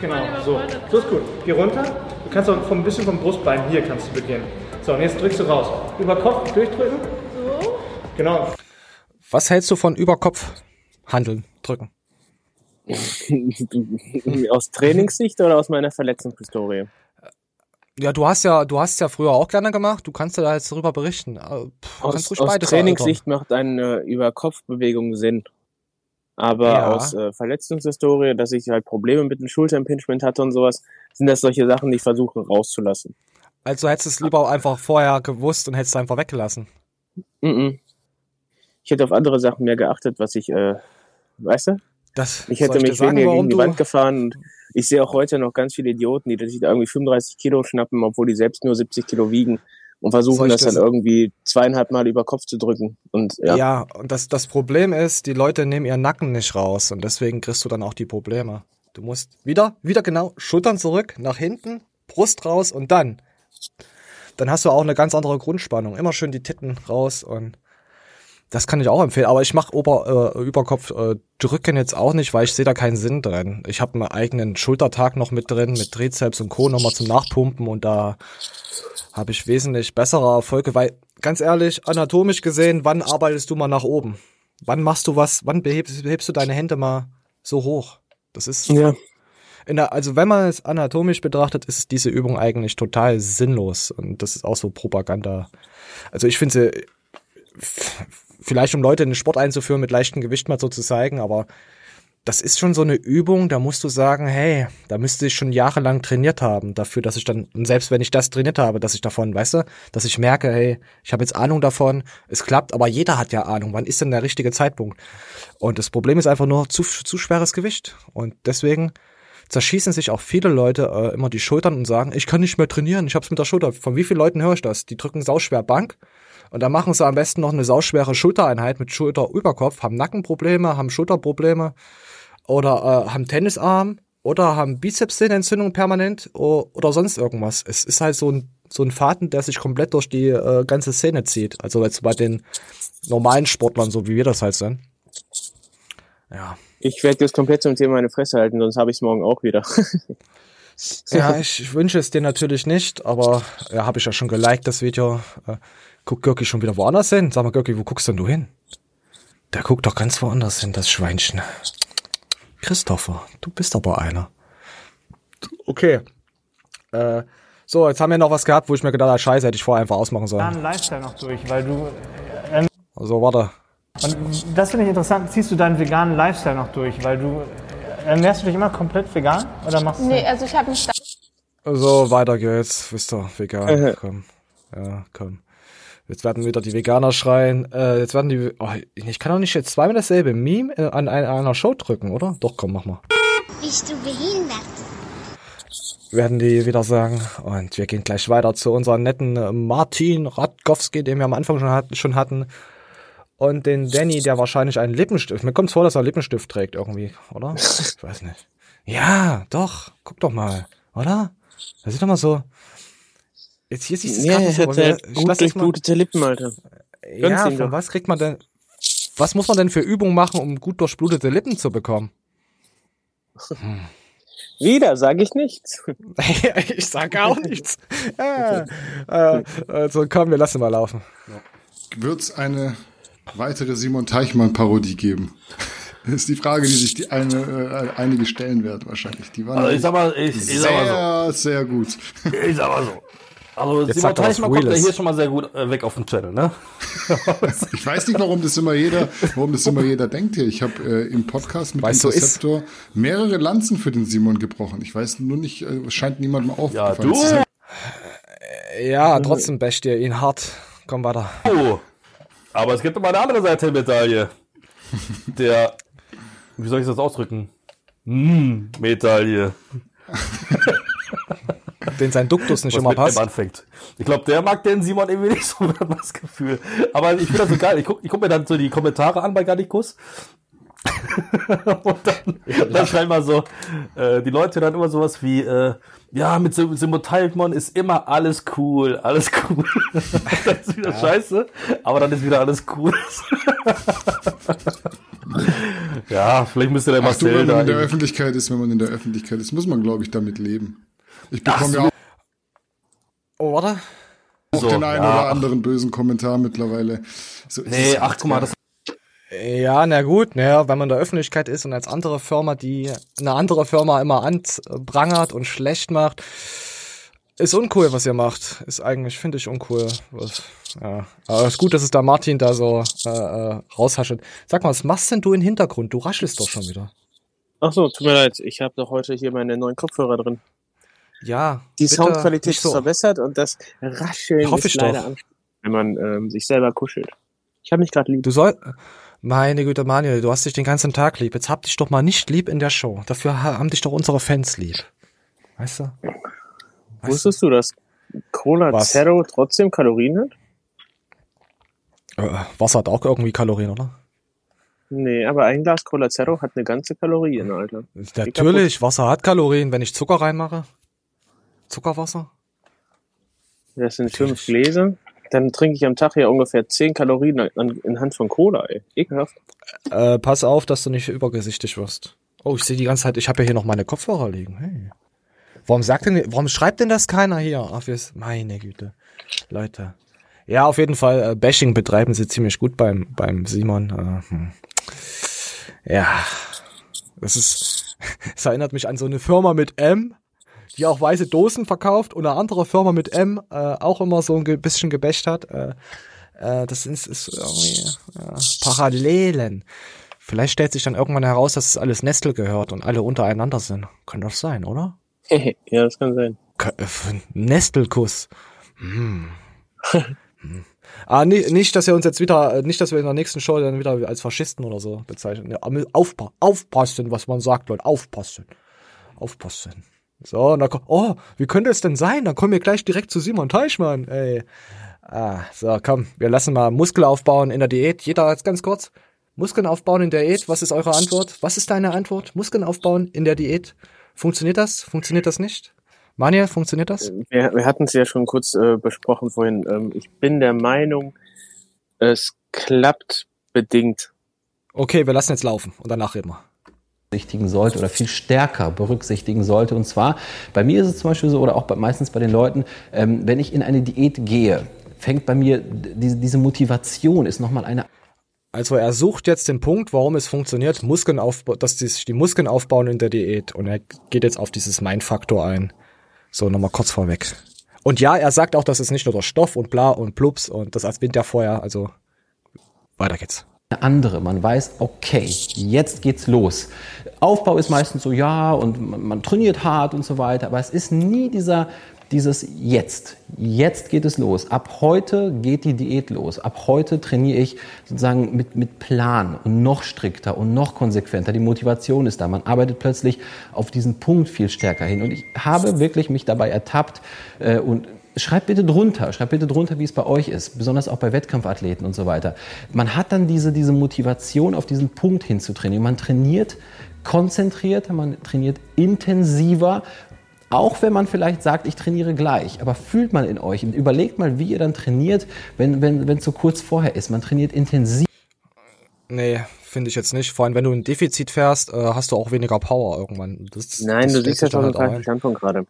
genau, so. So ist gut. Geh runter. Du kannst auch vom bisschen vom Brustbein hier kannst du beginnen. So, und jetzt drückst du raus. Über Kopf durchdrücken. So? Genau. Was hältst du von Überkopf handeln, drücken? aus Trainingssicht oder aus meiner Verletzungshistorie? Ja, du hast ja, du hast ja früher auch gerne gemacht, du kannst ja da jetzt darüber berichten. Äh, pff, Aus, aus Trainingssicht macht eine Über-Kopf-Bewegung Sinn. Aber Ja. aus äh, Verletzungshistorie, dass ich halt Probleme mit dem Schulterimpingement hatte und sowas, sind das solche Sachen, die ich versuche rauszulassen. Also hättest du es lieber einfach vorher gewusst und hättest es einfach weggelassen. Mhm. Ich hätte auf andere Sachen mehr geachtet, was ich, äh, weißt du? Das Ich hätte dir mich weniger gegen die Wand gefahren und ich sehe auch heute noch ganz viele Idioten, die sich da irgendwie 35 Kilo schnappen, obwohl die selbst nur 70 Kilo wiegen und versuchen ich das das- dann irgendwie zweieinhalb Mal über Kopf zu drücken. Und ja, Ja. und das, das Problem ist, die Leute nehmen ihren Nacken nicht raus und deswegen kriegst du dann auch die Probleme. Du musst wieder, wieder genau, Schultern zurück, nach hinten, Brust raus und dann. Dann hast du auch eine ganz andere Grundspannung. Immer schön die Titten raus und das kann ich auch empfehlen. Aber ich mache Ober, äh, Überkopf äh, drücken jetzt auch nicht, weil ich sehe da keinen Sinn drin. Ich habe meinen eigenen Schultertag noch mit drin, mit Trizeps und Co. nochmal zum Nachpumpen und da habe ich wesentlich bessere Erfolge, weil ganz ehrlich, anatomisch gesehen, wann arbeitest du mal nach oben? Wann machst du was? Wann behebst, behebst du deine Hände mal so hoch? Das ist ja. Der, also wenn man es anatomisch betrachtet, ist diese Übung eigentlich total sinnlos und das ist auch so Propaganda. Also ich finde sie vielleicht um Leute in den Sport einzuführen, mit leichtem Gewicht mal so zu zeigen, aber das ist schon so eine Übung, da musst du sagen, hey, da müsste ich schon jahrelang trainiert haben, dafür, dass ich dann, und selbst wenn ich das trainiert habe, dass ich davon, weißt du, dass ich merke, hey, ich habe jetzt Ahnung davon, es klappt, aber jeder hat ja Ahnung, wann ist denn der richtige Zeitpunkt? Und das Problem ist einfach nur zu, zu schweres Gewicht. Und deswegen zerschießen sich auch viele Leute äh, immer die Schultern und sagen, ich kann nicht mehr trainieren, ich hab's mit der Schulter. Von wie vielen Leuten höre ich das? Die drücken sauschwer Bank und dann machen sie am besten noch eine sauschwere Schultereinheit mit Schulter-Überkopf, haben Nackenprobleme, haben Schulterprobleme oder äh, haben Tennisarm oder haben Bizepssehnenentzündung permanent oder sonst irgendwas. Es ist halt so ein, so ein Faden, der sich komplett durch die äh, ganze Szene zieht. Also jetzt bei den normalen Sportlern, so wie wir das halt sind. Ja. Ich werde jetzt komplett zum Thema meine Fresse halten, sonst habe ich es morgen auch wieder. Ja, ich, wünsche es dir natürlich nicht, aber ja, habe ich ja schon geliked, das Video. Äh, guckt Görki schon wieder woanders hin? Sag mal, Görki, wo guckst denn du hin? Der guckt doch ganz woanders hin, das Schweinchen. Christopher, du bist aber einer. Okay. Äh, so, jetzt haben wir noch was gehabt, wo ich mir gedacht habe, scheiße, hätte ich vorher einfach ausmachen sollen. Deinen Lifestyle noch durch, weil du. Ähm, Also, warte. Und das finde ich interessant. Ziehst du deinen veganen Lifestyle noch durch, weil du. Ernährst du dich immer komplett vegan? Oder machst du. Nee, also ich habe mich da So, weiter geht's. Wisst ihr, vegan. Äh. Komm. Ja, komm. Jetzt werden wieder die Veganer schreien. Äh, jetzt werden die. Oh, ich kann doch nicht jetzt zweimal dasselbe Meme äh, an ein- einer Show drücken, oder? Doch, komm, mach mal. Bist du behindert? Werden die wieder sagen. Und wir gehen gleich weiter zu unserem netten äh, Martin Radkowski, den wir am Anfang schon, hat, schon hatten. Und den Danny, der wahrscheinlich einen Lippenstift. Mir kommt vor, dass er einen Lippenstift trägt irgendwie, oder? Ich weiß nicht. Ja, doch. Guck doch mal, oder? Das sieht doch mal so. Jetzt hier siehst du es Ja, gerade er nicht aber wir- halt gut durchblutete Lippen, Alter. Ja, Gönn's ihm von was kriegt man denn, was muss man denn für Übungen machen, um gut durchblutete Lippen zu bekommen? Wieder sage ich nichts. ich sage auch nichts. äh, äh, also komm, wir lassen mal laufen. Wird es eine weitere Simon Teichmann-Parodie geben? Das ist die Frage, die sich die eine, äh, einige stellen werden wahrscheinlich. Die waren Also ich sag mal, ich, ich sag mal sehr, sehr gut. so. Ich sag mal so. Also Jetzt Simon Teichmann kommt ja hier schon mal sehr gut äh, weg auf dem Channel, ne? Ich weiß nicht, warum das immer jeder, warum das immer jeder denkt hier. Ich habe äh, im Podcast mit so ist. Interceptor mehrere Lanzen für den Simon gebrochen. Ich weiß nur nicht, äh, es scheint niemandem aufgefallen du? zu sein. Ja, trotzdem basht ihr ihn hart. Komm weiter. Oh. Aber es gibt immer eine andere Seite der Medaille. Der, wie soll ich das ausdrücken? Hm, Medaille. Den sein Duktus nicht was immer passt. anfängt. Ich glaube, der mag den Simon irgendwie nicht so, hat das Gefühl. Aber ich finde das so geil. Ich gucke guck mir dann so die Kommentare an bei Gallikus. und dann, dann schreiben mal so, äh, die Leute dann immer sowas wie, äh, ja, mit Sim- Simon ist immer alles cool, alles cool. dann ist wieder scheiße, aber dann ist wieder alles cool. ja, vielleicht müsste der Ach du, Marcel wenn man da in der Öffentlichkeit ist, wenn man in der Öffentlichkeit ist, muss man, glaube ich, damit leben. Ich bekomme ja auch Oh, warte. so, den einen ja, oder anderen bösen Kommentar mittlerweile. So Nee, ach guck mal, ja. das Ja, na gut, naja, wenn man in der Öffentlichkeit ist und als andere Firma, die eine andere Firma immer anprangert und schlecht macht, ist uncool, was ihr macht. Ist eigentlich, finde ich, uncool. Was, ja. Aber es ist gut, dass es da Martin da so äh, äh, raushaschelt. Sag mal, was machst denn du im Hintergrund? Du raschelst doch schon wieder. Ach so, tut mir leid. Ich habe doch heute hier meine neuen Kopfhörer drin. Ja. Die Soundqualität nicht ist so. verbessert und das Rascheln Hoffe ist ich leider doch. anstrengend, wenn man ähm, sich selber kuschelt. Ich habe mich gerade lieb. Du soll. Meine Güte, Manuel, du hast dich den ganzen Tag lieb. Jetzt hab dich doch mal nicht lieb in der Show. Dafür ha- haben dich doch unsere Fans lieb. Weißt du? Wusstest du, dass Cola Was? Zero trotzdem Kalorien hat? Äh, Wasser hat auch irgendwie Kalorien, oder? Nee, aber ein Glas Cola Zero hat eine ganze Kalorie, Alter. Natürlich, Wasser hat Kalorien, wenn ich Zucker reinmache. Zuckerwasser? Das sind fünf Gläser. Dann trinke ich am Tag ja ungefähr 10 Kalorien an, anhand von Cola, ey. Ekelhaft. Äh, pass auf, dass du nicht übergesichtig wirst. Oh, ich sehe die ganze Zeit, ich habe ja hier noch meine Kopfhörer liegen. Hey. Warum sagt denn, warum schreibt denn das keiner hier? Ach, wir, meine Güte. Leute. Ja, auf jeden Fall, äh, Bashing betreiben sie ziemlich gut beim, beim Simon. Äh, hm. Ja. Das ist, es erinnert mich an so eine Firma mit M, die auch weiße Dosen verkauft und eine andere Firma mit M äh, auch immer so ein bisschen gebasht hat. Äh, äh, das ist, ist irgendwie ja, Parallelen. Vielleicht stellt sich dann irgendwann heraus, dass es alles Nestle gehört und alle untereinander sind. Kann das sein, oder? ja, das kann sein. Äh, Nestelkuss. Hm. Hm. Ah, ni- nicht, dass wir uns jetzt wieder, äh, nicht, dass wir in der nächsten Show dann wieder als Faschisten oder so bezeichnen. Ja, aufpa aufpassen, was man sagt, Leute. Aufpassen. Aufpassen. So, und dann kommt, oh, wie könnte es denn sein? Dann kommen wir gleich direkt zu Simon Teichmann, ey. Ah, so, komm, wir lassen mal Muskel aufbauen in der Diät. Jeder jetzt ganz kurz. Muskeln aufbauen in der Diät. Was ist eure Antwort? Was ist deine Antwort? Muskeln aufbauen in der Diät. Funktioniert das? Funktioniert das nicht? Manja, funktioniert das? Wir, wir hatten es ja schon kurz äh, besprochen vorhin. Ähm, ich bin der Meinung, es klappt bedingt. Okay, wir lassen jetzt laufen und danach reden wir. Berücksichtigen sollte oder viel stärker berücksichtigen sollte. Und zwar, bei mir ist es zum Beispiel so, oder auch bei, meistens bei den Leuten, ähm, wenn ich in eine Diät gehe, fängt bei mir diese, diese Motivation ist nochmal eine Also er sucht jetzt den Punkt, warum es funktioniert, Muskeln aufba dass die, die Muskeln aufbauen in der Diät. Und er geht jetzt auf dieses Mein-Faktor ein. So, nochmal kurz vorweg. Und ja, er sagt auch, dass es nicht nur der Stoff und bla und plups und das als vorher, also weiter geht's. Eine andere. Man weiß, okay, jetzt geht's los. Aufbau ist meistens so, ja, und man, trainiert hart und so weiter, aber es ist nie dieser, dieses Jetzt. Jetzt geht es los. Ab heute geht die Diät los. Ab heute trainiere ich sozusagen mit, mit Plan und noch strikter und noch konsequenter. Die Motivation ist da. Man arbeitet plötzlich auf diesen Punkt viel stärker hin. Und ich habe wirklich mich dabei ertappt äh, und Schreibt bitte drunter, schreibt bitte drunter, wie es bei euch ist, besonders auch bei Wettkampfathleten und so weiter. Man hat dann diese, diese Motivation, auf diesen Punkt hinzutrainieren. Man trainiert konzentrierter, man trainiert intensiver, auch wenn man vielleicht sagt, ich trainiere gleich. Aber fühlt mal in euch und überlegt mal, wie ihr dann trainiert, wenn wenn wenn, es so kurz vorher ist. Man trainiert intensiv. Nee, finde ich jetzt nicht. Vor allem, wenn du ein Defizit fährst, äh, hast du auch weniger Power irgendwann. Das, Nein, das du siehst ja schon einen halt falschen ein. Standpunkt gerade.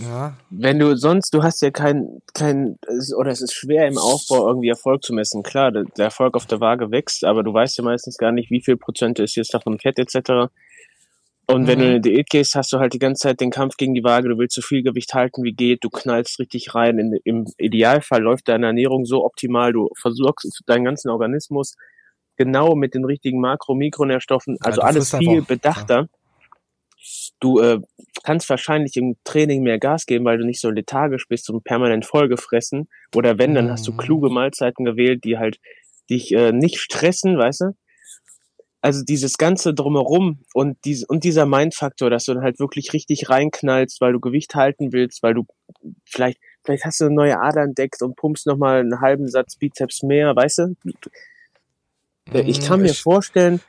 Ja. Wenn du sonst, du hast ja kein, kein, oder es ist schwer im Aufbau irgendwie Erfolg zu messen. Klar, der, der Erfolg auf der Waage wächst, aber du weißt ja meistens gar nicht, wie viel Prozent ist jetzt davon Fett etc. Und wenn du in eine Diät gehst, hast du halt die ganze Zeit den Kampf gegen die Waage. Du willst so viel Gewicht halten wie geht. Du knallst richtig rein. In, Im Idealfall läuft deine Ernährung so optimal. Du versorgst deinen ganzen Organismus genau mit den richtigen Makro-, Mikronährstoffen. Also du alles viel einfach, bedachter. Du äh, kannst wahrscheinlich im Training mehr Gas geben, weil du nicht so lethargisch bist und permanent vollgefressen. Oder wenn, dann hast du kluge Mahlzeiten gewählt, die halt dich äh, nicht stressen, weißt du? Also dieses ganze drumherum und, dies, und dieser Mindfaktor, dass du dann halt wirklich richtig reinknallst, weil du Gewicht halten willst, weil du vielleicht, vielleicht hast du eine neue Ader entdeckt und pumpst nochmal einen halben Satz Bizeps mehr, weißt du? Ich kann mir Mhm, vorstellen,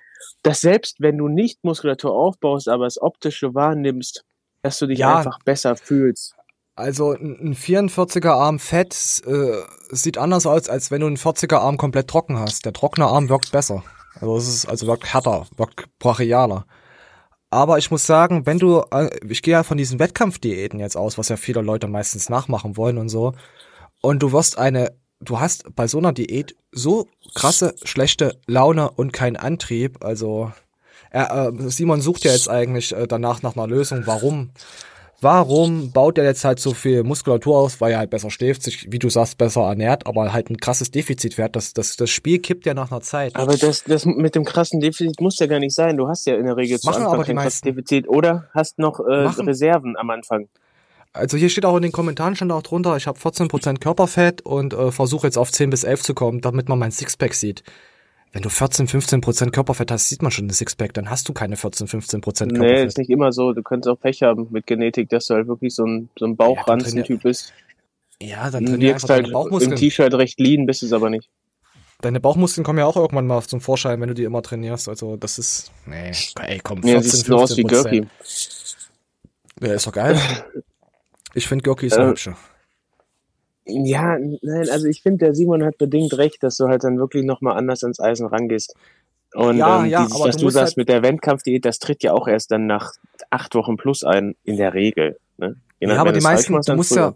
dass selbst wenn du nicht Muskulatur aufbaust, aber das Optische wahrnimmst, dass du dich Ja. einfach besser fühlst. Also ein ein 44er Arm Fett äh, sieht anders aus, als wenn du einen 40er Arm komplett trocken hast. Der trockene Arm wirkt besser. Also es ist also wirkt härter, wirkt brachialer. Aber ich muss sagen, wenn du, äh, ich gehe ja von diesen Wettkampfdiäten jetzt aus, was ja viele Leute meistens nachmachen wollen und so. Und du wirst eine, du hast bei so einer Diät so krasse schlechte Laune und keinen Antrieb. Also er, äh, Simon sucht ja jetzt eigentlich äh, danach nach einer Lösung. Warum? Warum baut er jetzt halt so viel Muskulatur aus, weil er halt besser schläft, sich, wie du sagst, besser ernährt, aber halt ein krasses Defizit fährt. Das, das, das Spiel kippt ja nach einer Zeit. Aber das, das mit dem krassen Defizit muss ja gar nicht sein. Du hast ja in der Regel zu Machen Anfang aber die meisten. Defizit oder hast noch äh. Reserven am Anfang. Also hier steht auch in den Kommentaren stand auch drunter, ich habe 14% Körperfett und äh, versuche jetzt auf 10 bis 11 zu kommen, damit man mein Sixpack sieht. Wenn du 14, 15% Körperfett hast, sieht man schon ein Sixpack, dann hast du keine 14, 15% Körperfett. Nee, ist nicht immer so. Du könntest auch Pech haben mit Genetik, dass du halt wirklich so ein, so ein Bauchranzen-Typ bist. Ja, dann Du trainier wirkst einfach halt deine Bauchmuskeln. im T-Shirt recht lean, bist es aber nicht. Deine Bauchmuskeln kommen ja auch irgendwann mal zum Vorschein, wenn du die immer trainierst. Also das ist, nee, ey, komm, 14, Ja, siehst du aus wie 15%. Gurki. Ja, ist doch geil. Ich finde Gurki ist Äh, hübscher. Ja, nein, also ich finde, der Simon hat bedingt recht, dass du halt dann wirklich nochmal anders ans Eisen rangehst. Und Ja, ähm, ja, dieses, was du sagst halt- mit der Wettkampfdiät, das tritt ja auch erst dann nach acht Wochen plus ein, in der Regel. Ne? Je Ja, aber die meisten, du musst früher. ja,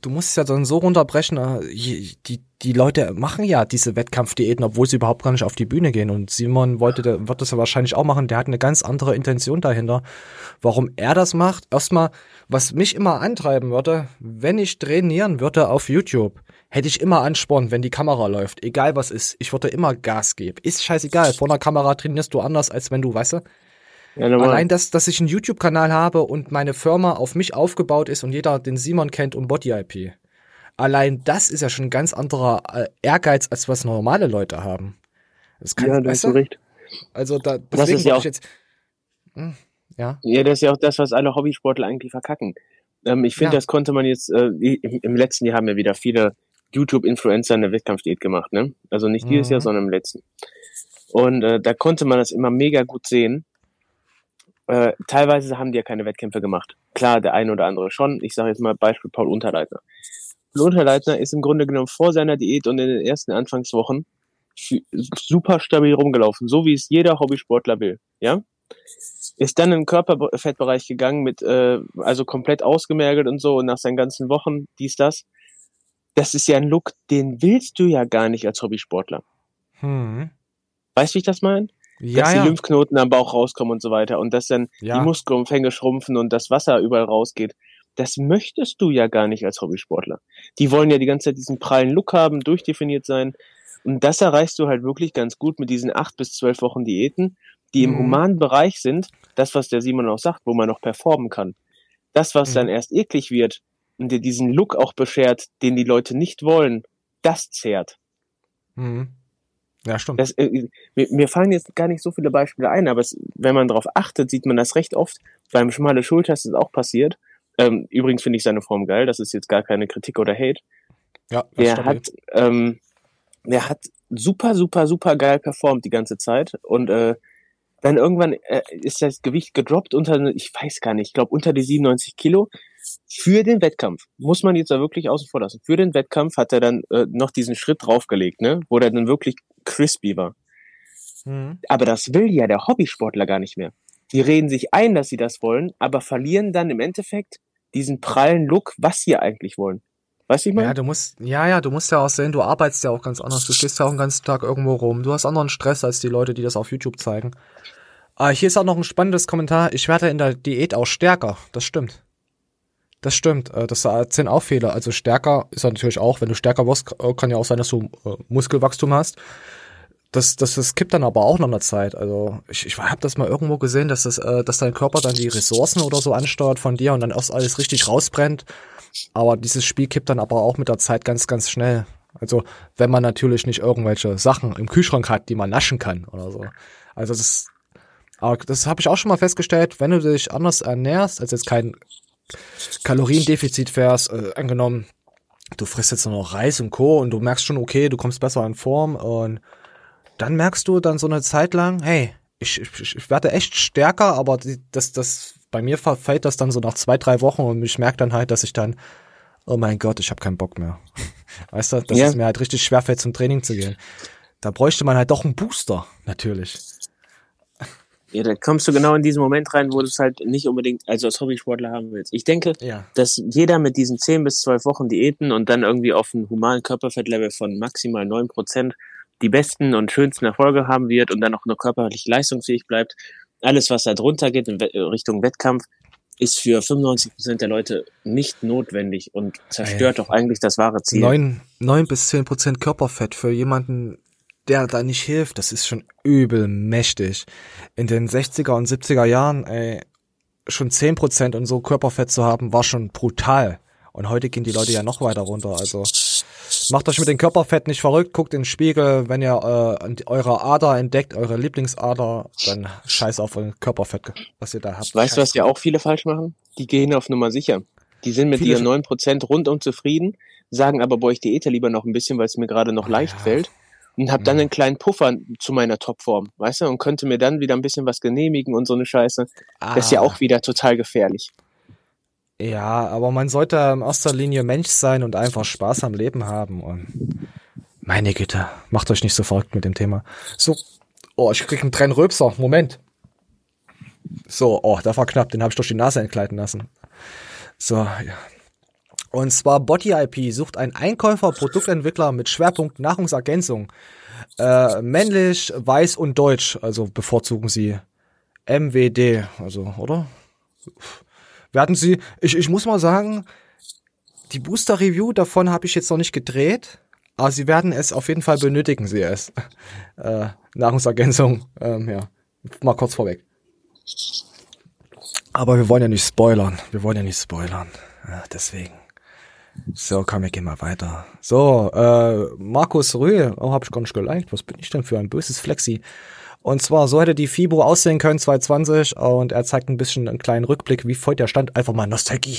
du musst ja dann so runterbrechen, äh, je- die, die Leute machen ja diese Wettkampfdiäten, obwohl sie überhaupt gar nicht auf die Bühne gehen. Und Simon wollte, der wird das ja wahrscheinlich auch machen. Der hat eine ganz andere Intention dahinter. Warum er das macht? Erstmal, was mich immer antreiben würde, wenn ich trainieren würde auf YouTube, hätte ich immer Ansporn, wenn die Kamera läuft. Egal was ist. Ich würde immer Gas geben. Ist scheißegal. Vor einer Kamera trainierst du anders, als wenn du, weißt du? Ja. Allein, dass, dass ich einen YouTube-Kanal habe und meine Firma auf mich aufgebaut ist und jeder den Simon kennt und Body IP. Allein das ist ja schon ein ganz anderer äh, Ehrgeiz, als was normale Leute haben. Das kann, Ja, da hast du recht. Also da, Das ist ja auch- ich jetzt. Hm, ja. Ja, das ist ja auch das, was alle Hobbysportler eigentlich verkacken. Ähm, ich finde, Ja. das konnte man jetzt, äh, im, im letzten Jahr haben ja wieder viele YouTube-Influencer eine Wettkampfdiät gemacht, ne? Also nicht dieses Mhm. Jahr, sondern im letzten. Und äh, da konnte man das immer mega gut sehen. Äh, teilweise haben die ja keine Wettkämpfe gemacht. Klar, der eine oder andere schon. Ich sage jetzt mal Beispiel Paul Unterleitner. Unterleitner ist im Grunde genommen vor seiner Diät und in den ersten Anfangswochen super stabil rumgelaufen, so wie es jeder Hobbysportler will. Ja? ist dann in den Körperfettbereich gegangen mit, äh, also komplett ausgemergelt und so und nach seinen ganzen Wochen, dies, das. Das ist ja ein Look, den willst du ja gar nicht als Hobbysportler. Hm. Weißt du, wie ich das meine? Ja, dass ja. die Lymphknoten am Bauch rauskommen und so weiter und dass dann Ja. die Muskelumfänge schrumpfen und das Wasser überall rausgeht. Das möchtest du ja gar nicht als Hobbysportler. Die wollen ja die ganze Zeit diesen prallen Look haben, durchdefiniert sein. Und das erreichst du halt wirklich ganz gut mit diesen acht bis zwölf Wochen Diäten, die im Mhm. humanen Bereich sind. Das, was der Simon auch sagt, wo man noch performen kann. Das, was Mhm. dann erst eklig wird und dir diesen Look auch beschert, den die Leute nicht wollen, das zehrt. Hm. Ja, stimmt. Das, äh, mir, mir fallen jetzt gar nicht so viele Beispiele ein, aber es, wenn man darauf achtet, sieht man das recht oft. Beim schmale Schulter ist es auch passiert. Ähm, übrigens finde ich seine Form geil. Das ist jetzt gar keine Kritik oder Hate. Ja, das Der hat, ähm, der hat super, super, super geil performt die ganze Zeit und äh, dann irgendwann äh, ist das Gewicht gedroppt unter, ich weiß gar nicht, ich glaube unter die 97 Kilo für den Wettkampf. Muss man jetzt da wirklich außen vor lassen. Für den Wettkampf hat er dann äh, noch diesen Schritt draufgelegt, ne, wo der dann wirklich crispy war. Hm. Aber das will ja der Hobbysportler gar nicht mehr. Die reden sich ein, dass sie das wollen, aber verlieren dann im Endeffekt diesen prallen Look, was sie eigentlich wollen. Weißt du, ich meine? Ja, du musst, ja, ja, du musst ja auch sehen, du arbeitest ja auch ganz anders. Du stehst ja auch den ganzen Tag irgendwo rum. Du hast anderen Stress als die Leute, die das auf YouTube zeigen. Ah, hier ist auch noch ein spannendes Kommentar. Ich werde in der Diät auch stärker. Das stimmt. Das stimmt. Äh, Das erzählen auch Fehler. Also stärker ist natürlich auch, wenn du stärker wirst, äh, kann ja auch sein, dass du äh, Muskelwachstum hast. Das, das, das kippt dann aber auch nach einer Zeit. Also ich, ich habe das mal irgendwo gesehen, dass, das, äh, dass dein Körper dann die Ressourcen oder so ansteuert von dir und dann erst alles richtig rausbrennt. Aber dieses Spiel kippt dann aber auch mit der Zeit ganz, ganz schnell. Also wenn man natürlich nicht irgendwelche Sachen im Kühlschrank hat, die man naschen kann oder so. Also das, aber das habe ich auch schon mal festgestellt, wenn du dich anders ernährst, also jetzt kein Kaloriendefizit fährst, äh, angenommen, du frisst jetzt nur noch Reis und Co. und du merkst schon, okay, du kommst besser in Form und dann merkst du dann so eine Zeit lang, hey, ich, ich, ich werde echt stärker, aber das, das, bei mir verfällt das dann so nach zwei, drei Wochen und ich merke dann halt, dass ich dann, oh mein Gott, ich habe keinen Bock mehr. Weißt du, dass Ja. es mir halt richtig schwerfällt, zum Training zu gehen. Da bräuchte man halt doch einen Booster, natürlich. Ja, da kommst du genau in diesen Moment rein, wo du es halt nicht unbedingt, also als Hobbysportler haben willst. Ich denke, Ja. dass jeder mit diesen 10 bis 12 Wochen Diäten und dann irgendwie auf einem humanen Körperfettlevel von maximal 9 Prozent die besten und schönsten Erfolge haben wird und dann auch nur körperlich leistungsfähig bleibt. Alles, was da drunter geht in We- Richtung Wettkampf, ist für 95 Prozent der Leute nicht notwendig und zerstört doch eigentlich das wahre Ziel. Neun, neun bis zehn Prozent Körperfett für jemanden, der da nicht hilft, das ist schon übel mächtig. In den 60er und 70er Jahren, ey, schon 10 Prozent und so Körperfett zu haben, war schon brutal. Und heute gehen die Leute ja noch weiter runter. Also macht euch mit dem Körperfett nicht verrückt, guckt in den Spiegel, wenn ihr äh, eure Ader entdeckt, eure Lieblingsader, dann scheiß auf euer Körperfett, was ihr da habt. Weißt du, was ja auch viele falsch machen? Die gehen auf Nummer sicher. Die sind mit ihren schon- 9% rundum zufrieden, sagen aber, boah, ich diete lieber noch ein bisschen, weil es mir gerade noch leicht fällt. Und hab dann Mhm. einen kleinen Puffer zu meiner Topform, weißt du, und könnte mir dann wieder ein bisschen was genehmigen und so eine Scheiße. Das ist ja Ah. auch wieder total gefährlich. Ja, aber man sollte in erster Linie Mensch sein und einfach Spaß am Leben haben. Und meine Güte, macht euch nicht so verrückt mit dem Thema. So, oh, ich krieg einen Trennröpser. Moment. So, oh, da war knapp, den habe ich durch die Nase entgleiten lassen. So, ja. Und zwar Body IP sucht ein Einkäufer, Produktentwickler mit Schwerpunkt Nahrungsergänzung. Äh, männlich, weiß und deutsch, also bevorzugen sie MWD, also, oder? Werden sie, ich, ich muss mal sagen, die Booster-Review davon habe ich jetzt noch nicht gedreht, aber sie werden es auf jeden Fall benötigen, sie es. Äh, Nahrungsergänzung, ähm, ja, mal kurz vorweg. Aber wir wollen ja nicht spoilern, wir wollen ja nicht spoilern, ja, deswegen. So, komm, wir gehen mal weiter. So, äh, Markus Rühl, oh, hab ich gar nicht geliked, was bin ich denn für ein böses Flexi? Und zwar, so hätte die FIBO aussehen können, 2020, und er zeigt ein bisschen einen kleinen Rückblick, wie voll der stand. Einfach mal Nostalgie.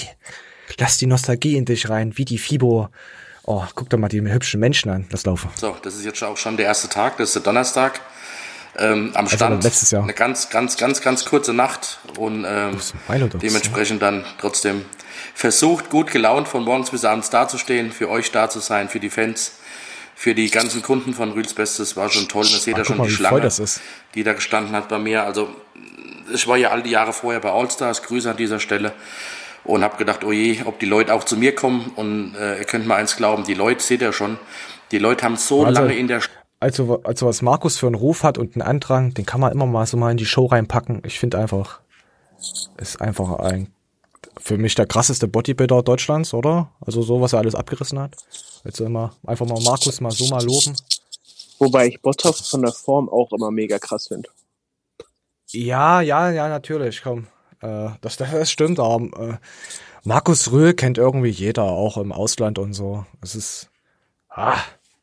Lass die Nostalgie in dich rein, wie die FIBO. Oh, guck doch mal die hübschen Menschen an, das Laufen. So, das ist jetzt auch schon der erste Tag, das ist der Donnerstag. Ähm, am Also Stand letztes Jahr. eine ganz, ganz, ganz, ganz kurze Nacht und ähm, dementsprechend dann trotzdem versucht, gut gelaunt von morgens bis abends dazustehen, für euch da zu sein, für die Fans, für die ganzen Kunden von Rühls Bestes. War schon toll, das seht ihr schon mal, die Schlange, das ist. die da gestanden hat bei mir. Also ich war ja all die Jahre vorher bei Allstars, Grüße an dieser Stelle. Und habe gedacht, oh je, ob die Leute auch zu mir kommen. Und äh, ihr könnt mal eins glauben, die Leute, seht ihr schon, die Leute haben so Also- lange in der Also, also was Markus für einen Ruf hat und einen Andrang, den kann man immer mal so mal in die Show reinpacken. Ich finde einfach, ist einfach ein, für mich der krasseste Bodybuilder Deutschlands, oder? Also so, was er alles abgerissen hat. Jetzt immer, einfach mal Markus mal so mal loben. Wobei ich Bothoff von der Form auch immer mega krass finde. Ja, ja, ja, natürlich, komm. Äh, das, das stimmt, aber äh, Markus Röhl kennt irgendwie jeder, auch im Ausland und so. Es ist, ah,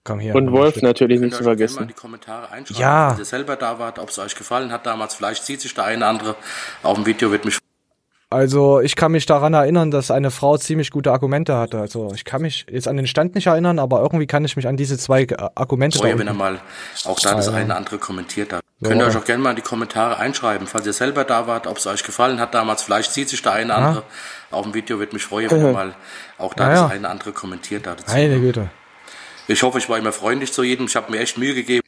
komm hier. Und Wolf natürlich nicht zu vergessen. die Kommentare einschreiben, Ja. wenn ihr selber da wart, ob es euch gefallen hat damals. Vielleicht sieht sich der eine andere auf dem Video, wird mich Also ich kann mich daran erinnern, dass eine Frau ziemlich gute Argumente hatte. Also ich kann mich jetzt an den Stand nicht erinnern, aber irgendwie kann ich mich an diese zwei äh, Argumente da freuen, wenn ihr mal auch da das ja. eine oder andere kommentiert habt. Ja. Könnt ihr euch auch gerne mal in die Kommentare einschreiben, falls ihr selber da wart, ob es euch gefallen hat damals. Vielleicht sieht sich der eine oder Ja. andere auf dem Video, wird mich freuen, wenn ihr mal auch da Ja, das ja. eine oder andere kommentiert habt. Meine Güte. Ich hoffe, ich war immer freundlich zu jedem. Ich habe mir echt Mühe gegeben.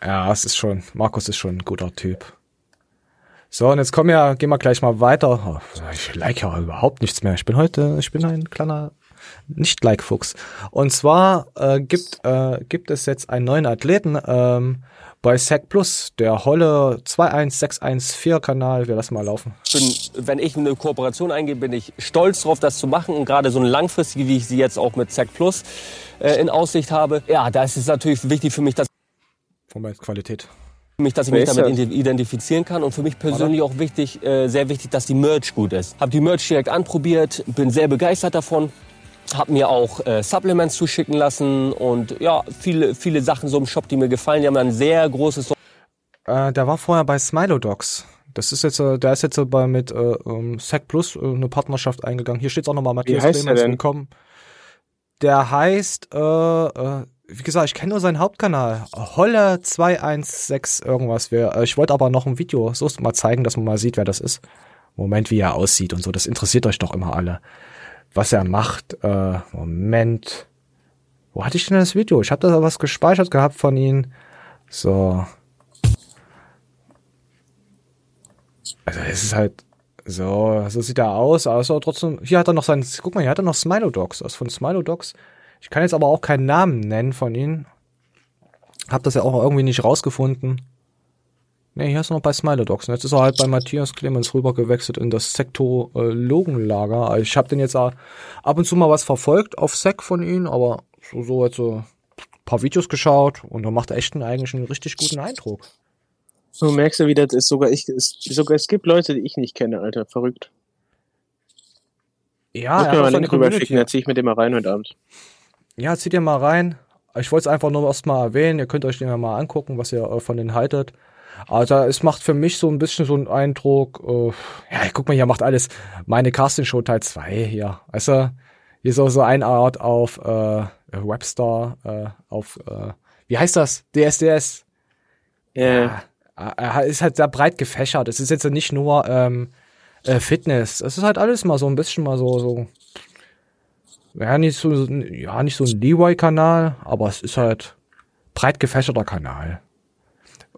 Ja, es ist schon, Markus ist schon ein guter Typ. So, und jetzt kommen wir, gehen wir gleich mal weiter. Oh, ich like ja überhaupt nichts mehr. Ich bin heute, ich bin ein kleiner Nicht-Like-Fuchs. Und zwar äh, gibt, äh, gibt es jetzt einen neuen Athleten ähm, bei SEC Plus, der Holle 21614 Kanal. Wir lassen mal laufen. bin, wenn ich eine Kooperation eingehe, bin ich stolz drauf, das zu machen. Und gerade so eine langfristige, wie ich sie jetzt auch mit Zack Plus äh, in Aussicht habe, ja, da ist es natürlich wichtig für mich, dass Moment, Qualität. Mich, dass ich mich damit identifizieren kann und für mich persönlich auch wichtig, äh, sehr wichtig, dass die Merch gut ist. Habe die Merch direkt anprobiert, bin sehr begeistert davon. Habe mir auch äh, Supplements zuschicken lassen und ja, viele, viele Sachen so im Shop, die mir gefallen. Die haben ein sehr großes Äh, der war vorher bei Smilodogs. Das ist jetzt, äh, der ist jetzt äh, bei mit äh, ähm, Sec Plus äh, eine Partnerschaft eingegangen. Hier steht auch nochmal Matthias heißt der Clemens denn? willkommen. Der heißt, äh, äh, wie gesagt, ich kenne nur seinen Hauptkanal. Holle 216 irgendwas. Äh, ich wollte aber noch ein Video so mal zeigen, dass man mal sieht, wer das ist. Moment, wie er aussieht und so. Das interessiert euch doch immer alle. Was er macht. Äh, Moment. Wo hatte ich denn das Video? Ich habe da was gespeichert gehabt von ihm. So. Also es ist halt so, so sieht er aus, aber aber trotzdem, hier hat er noch sein, guck mal, hier hat er noch Smilodogs, ist von Smilodogs. Ich kann jetzt aber auch keinen Namen nennen von ihm. Hab das ja auch irgendwie nicht rausgefunden. Ne, hier ist er noch bei Smilodogs. Und jetzt ist er halt bei Matthias Clemens rübergewechselt in das Sektologenlager. Ich habe den jetzt ab und zu mal was verfolgt auf Sek von ihm, aber so, so jetzt so ein paar Videos geschaut und er macht echt einen, eigentlich einen richtig guten Eindruck. So merkst du, wie das ist. Sogar ich, es, sogar es gibt Leute, die ich nicht kenne, Alter. Verrückt. Ja, Muss er mir mal einen eine Link rüber schicken, dann zieh ich mit dem mal rein heute Abend. Ja, zieht ihr mal rein. Ich wollte es einfach nur erst mal erwähnen. Ihr könnt euch den ja mal angucken, was ihr äh, von denen haltet. Also es macht für mich so ein bisschen so einen Eindruck, äh, ja, guck mal, hier macht alles meine Castingshow Teil 2 hier. Du, hier so, so eine Art auf äh, Webstar, äh, auf, äh, wie heißt das? DSDS. Ja. Er ist halt sehr breit gefächert. Es ist jetzt nicht nur ähm, äh, Fitness. Es ist halt alles mal so ein bisschen mal so, so ja, nicht so, ja, nicht so ein Leeway-Kanal, aber es ist halt breit gefächerter Kanal.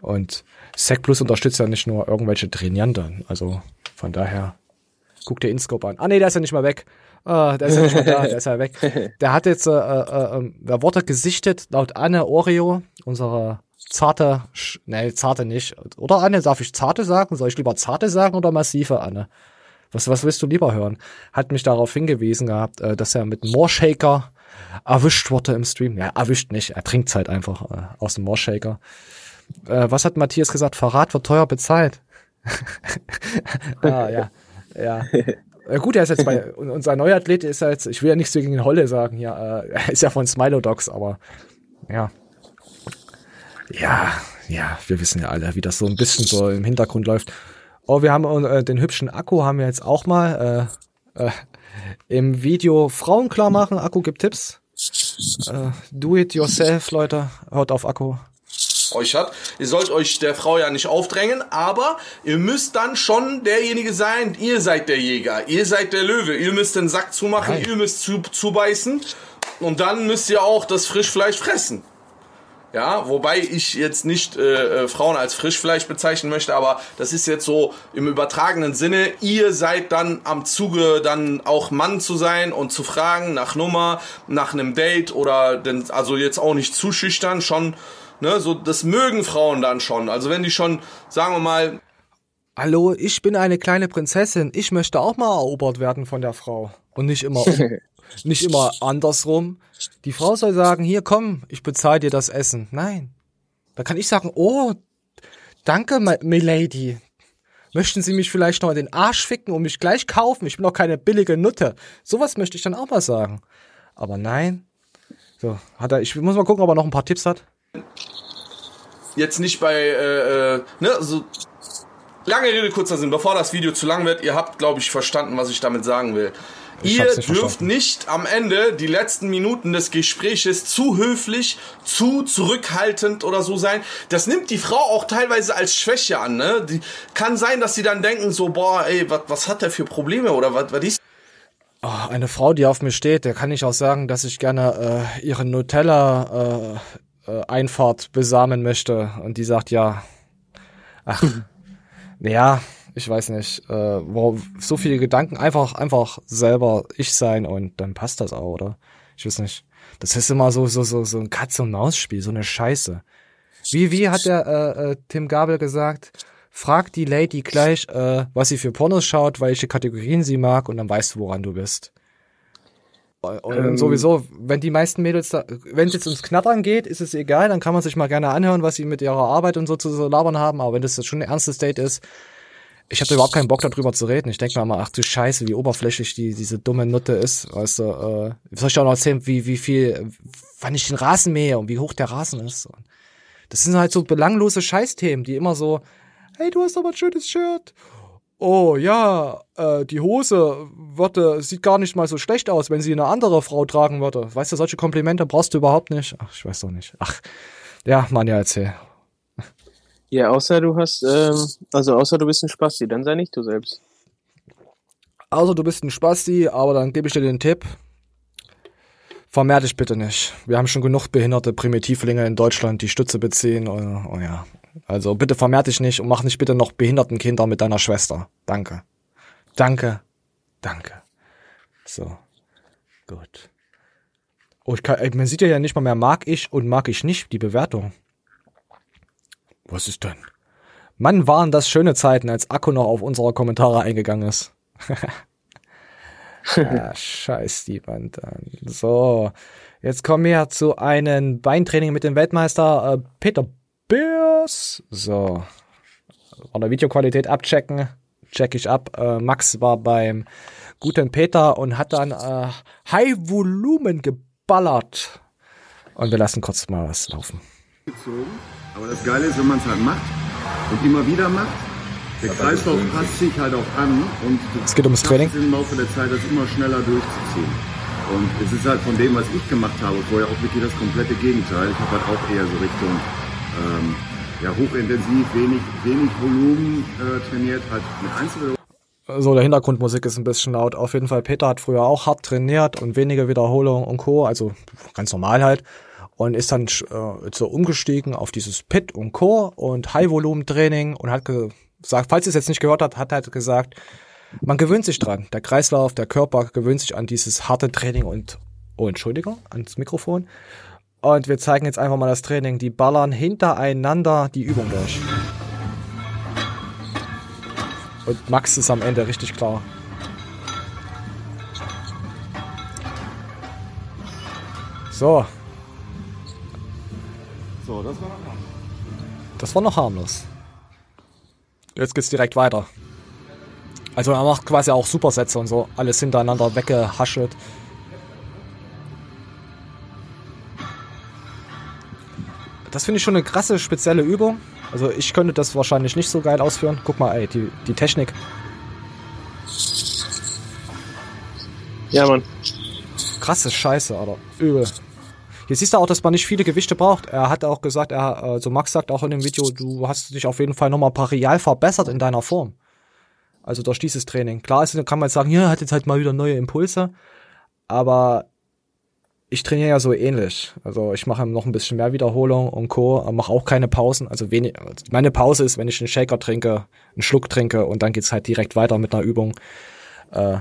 Und Sec Plus unterstützt ja nicht nur irgendwelche Trainierenden. Also von daher, guck dir InScope an. Ah nee, der ist ja nicht mal weg. Ah, der ist ja nicht mehr da, der ist ja weg. Der hat jetzt, äh, äh, äh, da wurde gesichtet, laut Anne Oreo, unsere zarte, Sch- nee, zarte nicht. Oder Anne, darf ich zarte sagen? Soll ich lieber zarte sagen oder massive Anne? Was, was willst du lieber hören? Hat mich darauf hingewiesen gehabt, äh, dass er mit Moorshaker erwischt wurde im Stream. Ja, erwischt nicht. Er trinkt halt einfach äh, aus dem Moorshaker. Äh, was hat Matthias gesagt? Verrat wird teuer bezahlt. ah, ja. Ja. Äh, gut, er ist jetzt bei, unser neuer Athlet ist ja jetzt, ich will ja nichts gegen den Holle sagen, ja, äh, er ist ja von Smilodogs, aber ja. Ja, ja, wir wissen ja alle, wie das so ein bisschen so im Hintergrund läuft. Oh, wir haben äh, den hübschen Akku haben wir jetzt auch mal äh, äh, im Video Frauen klar machen. Akku gibt Tipps. Äh, do it yourself, Leute. Hört auf Akku. euch hat. Ihr sollt euch der Frau ja nicht aufdrängen, aber ihr müsst dann schon derjenige sein, ihr seid der Jäger, ihr seid der Löwe, ihr müsst den Sack zumachen, ihr müsst zu, zubeißen und dann müsst ihr auch das Frischfleisch fressen. Ja, wobei ich jetzt nicht äh, äh, Frauen als Frischfleisch bezeichnen möchte, aber das ist jetzt so im übertragenen Sinne. Ihr seid dann am Zuge, dann auch Mann zu sein und zu fragen nach Nummer, nach einem Date oder denn, also jetzt auch nicht zu schüchtern, schon, ne, so das mögen Frauen dann schon. Also wenn die schon, sagen wir mal, Hallo, ich bin eine kleine Prinzessin. Ich möchte auch mal erobert werden von der Frau. Und nicht immer, um, nicht immer andersrum. Die Frau soll sagen, hier komm, ich bezahle dir das Essen. Nein. Da kann ich sagen, oh, danke, Milady. Möchten Sie mich vielleicht noch in den Arsch ficken und mich gleich kaufen? Ich bin doch keine billige Nutte. Sowas möchte ich dann auch mal sagen. Aber nein. So, hat er, ich muss mal gucken, ob er noch ein paar Tipps hat. jetzt nicht bei, äh, äh, ne, so lange Rede, kurzer Sinn, bevor das Video zu lang wird, ihr habt, glaube ich, verstanden, was ich damit sagen will. Ich ihr nicht dürft verstanden. nicht am Ende die letzten Minuten des Gespräches zu höflich, zu zurückhaltend oder so sein. Das nimmt die Frau auch teilweise als Schwäche an. Ne? Die, kann sein, dass sie dann denken so, boah, ey, was, was hat der für Probleme oder was, was ist Oh, eine Frau, die auf mir steht, der kann ich auch sagen, dass ich gerne äh, ihre Nutella äh, äh, Einfahrt besamen möchte. Und die sagt ja. Ach, ja, ich weiß nicht. Äh, wo, so viele Gedanken, einfach, einfach selber ich sein und dann passt das auch, oder? Ich weiß nicht. Das ist immer so, so, so, so ein Katz-und-Maus-Spiel, so eine Scheiße. Wie, wie hat der äh, äh, Tim Gabel gesagt? Frag die Lady gleich, äh, was sie für Pornos schaut, welche Kategorien sie mag und dann weißt du, woran du bist. Und Ähm. sowieso, wenn die meisten Mädels da, wenn es jetzt ums Knattern geht, ist es egal, dann kann man sich mal gerne anhören, was sie mit ihrer Arbeit und so zu labern haben, aber wenn das jetzt schon ein ernstes Date ist, ich habe überhaupt keinen Bock darüber zu reden. Ich denke mir immer, ach du Scheiße, wie oberflächlich die, diese dumme Nutte ist. Weißt du, äh, soll ich auch noch erzählen, wie, wie viel, wann ich den Rasen mähe und wie hoch der Rasen ist. Und das sind halt so belanglose Scheißthemen, die immer so, hey, du hast aber ein schönes Shirt. Oh ja, äh, die Hose würde, sieht gar nicht mal so schlecht aus, wenn sie eine andere Frau tragen würde. Weißt du, solche Komplimente brauchst du überhaupt nicht. Ach, ich weiß doch nicht. Ach, ja, Mann, ja, erzähl. Ja, außer du hast, ähm, also außer du bist ein Spasti, dann sei nicht du selbst. Also du bist ein Spasti, aber dann gebe ich dir den Tipp. Vermehr dich bitte nicht. Wir haben schon genug behinderte Primitivlinge in Deutschland, die Stütze beziehen. Oh, oh ja. Also bitte vermehr dich nicht und mach nicht bitte noch behinderten Kinder mit deiner Schwester. Danke. Danke. Danke. So. Gut. Oh, ich kann, man sieht ja nicht mal mehr mag ich und mag ich nicht die Bewertung. Was ist denn? Mann, waren das schöne Zeiten, als Akku noch auf unsere Kommentare eingegangen ist. ah, scheiß die Wand an. So, jetzt kommen wir zu einem Beintraining mit dem Weltmeister äh, Peter Beers. So, von der Videoqualität abchecken. Check ich ab. Äh, Max war beim guten Peter und hat dann äh, High Volumen geballert. Und wir lassen kurz mal was laufen. gezogen. Aber das Geile ist, wenn man es halt macht und immer wieder macht, der Kreislauf passt sich halt auch an und Es geht ums Training. es im Laufe der Zeit, das immer schneller durchzuziehen. Und es ist halt von dem, was ich gemacht habe, vorher auch wirklich das komplette Gegenteil. Ich habe halt auch eher so Richtung ähm, ja, hochintensiv, wenig, wenig Volumen äh, trainiert, halt mit Einzelwiederholungen. So, der Hintergrundmusik ist ein bisschen laut. Auf jeden Fall, Peter hat früher auch hart trainiert und wenige Wiederholungen und Co. Also ganz normal halt. Und ist dann äh, so umgestiegen auf dieses Pit und Co. und High-Volumen-Training und hat gesagt, falls ihr es jetzt nicht gehört habt, hat halt gesagt, man gewöhnt sich dran. Der Kreislauf, der Körper gewöhnt sich an dieses harte Training und, oh, Entschuldigung, ans Mikrofon. Und wir zeigen jetzt einfach mal das Training. Die ballern hintereinander die Übung durch. Und Max ist am Ende richtig klar. So, So, das war noch das war noch harmlos. Jetzt geht's direkt weiter. Also er macht quasi auch Supersätze und so, alles hintereinander weggehaschelt. Das finde ich schon eine krasse, spezielle Übung. Also ich könnte das wahrscheinlich nicht so geil ausführen. Guck mal, ey, die, die Technik. Ja, Mann. Krasse Scheiße, Alter. Übel. Hier siehst du auch, dass man nicht viele Gewichte braucht. Er hat auch gesagt, er, also Max sagt auch in dem Video, du hast dich auf jeden Fall nochmal parial verbessert in deiner Form. Also durch dieses Training. Klar ist, kann man jetzt sagen, ja, er hat jetzt halt mal wieder neue Impulse. Aber ich trainiere ja so ähnlich. Also ich mache noch ein bisschen mehr Wiederholung und Co. Mache auch keine Pausen. Also wenig, meine Pause ist, wenn ich einen Shaker trinke, einen Schluck trinke und dann geht's halt direkt weiter mit einer Übung. Äh,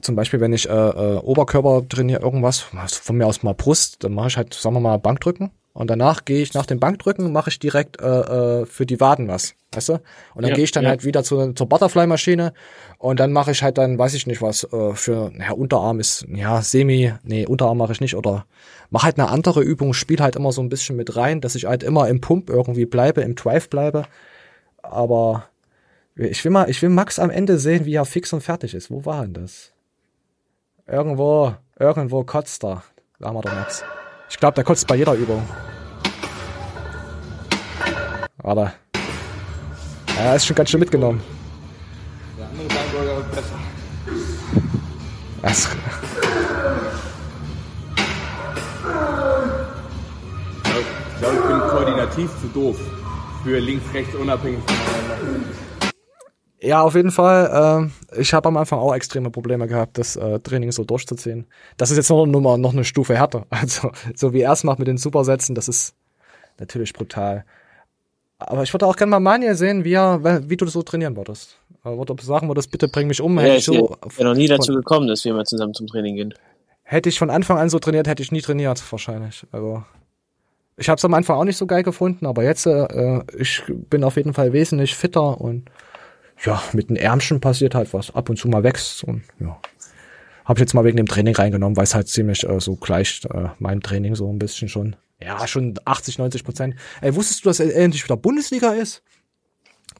zum Beispiel, wenn ich äh, äh, Oberkörper trainiere, irgendwas, von mir aus mal Brust, dann mache ich halt, sagen wir mal, Bankdrücken. Und danach gehe ich nach dem Bankdrücken, mache ich direkt äh, äh, für die Waden was, weißt du? Und dann Ja, gehe ich dann ja. halt wieder zu, zur Butterfly-Maschine und dann mache ich halt dann, weiß ich nicht was, äh, für, ja, Unterarm ist, ja, Semi, nee, Unterarm mache ich nicht oder mache halt eine andere Übung, spiele halt immer so ein bisschen mit rein, dass ich halt immer im Pump irgendwie bleibe, im Drive bleibe. Aber ich will mal, ich will Max am Ende sehen, wie er fix und fertig ist. Wo war denn das? Irgendwo, irgendwo kotzt er. Da haben wir doch Max. Ich glaube, der kotzt bei jeder Übung. Warte. Er ist schon ganz schön mitgenommen. Der andere Beinbeuger wird besser. Das, Ich glaube, ich bin koordinativ zu doof. Für links, rechts unabhängig voneinander. Ja, auf jeden Fall. Äh, ich habe am Anfang auch extreme Probleme gehabt, das äh, Training so durchzuziehen. Das ist jetzt noch, noch, noch eine Stufe härter. Also, so wie er es macht mit den Supersätzen, das ist natürlich brutal. Aber ich würde auch gerne mal Manuel sehen, wie, er, wie du das so trainieren würdest. Äh, Würde sagen würdest, bitte bring mich um. Ja, Hätte ich so wäre noch nie dazu gekommen, dass wir mal zusammen zum Training gehen. Hätte ich von Anfang an so trainiert, hätte ich nie trainiert, wahrscheinlich. Also ich habe es am Anfang auch nicht so geil gefunden, aber jetzt äh, ich bin auf jeden Fall wesentlich fitter und ja, mit den Ärmchen passiert halt was. Ab und zu mal wächst und ja. Habe ich jetzt mal wegen dem Training reingenommen, weil es halt ziemlich äh, so gleicht äh, meinem Training so ein bisschen schon. Ja, schon 80, 90 Prozent. Ey, wusstest du, dass er endlich wieder Bundesliga ist?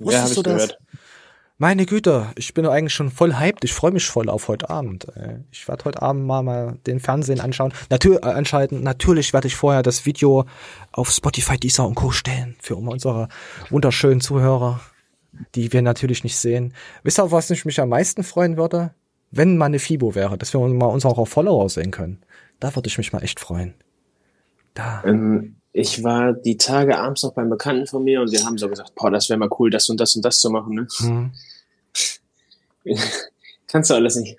Ja, hab ich gehört. Meine Güte, ich bin eigentlich schon voll hyped. Ich freue mich voll auf heute Abend. Ich werde heute Abend mal, mal den Fernsehen anschauen. Natür äh, anschalten. Natürlich werde ich vorher das Video auf Spotify, Deezer und Co. stellen für unsere wunderschönen Zuhörer, die wir natürlich nicht sehen. Wisst ihr, auf was ich mich am meisten freuen würde? Wenn mal eine FIBO wäre, dass wir mal unsere Follower sehen können. Da würde ich mich mal echt freuen. Ähm, ich war die Tage abends noch beim Bekannten von mir und wir haben so gesagt, boah, das wäre mal cool, das und das und das zu machen. Ne? Hm. Kannst du alles nicht.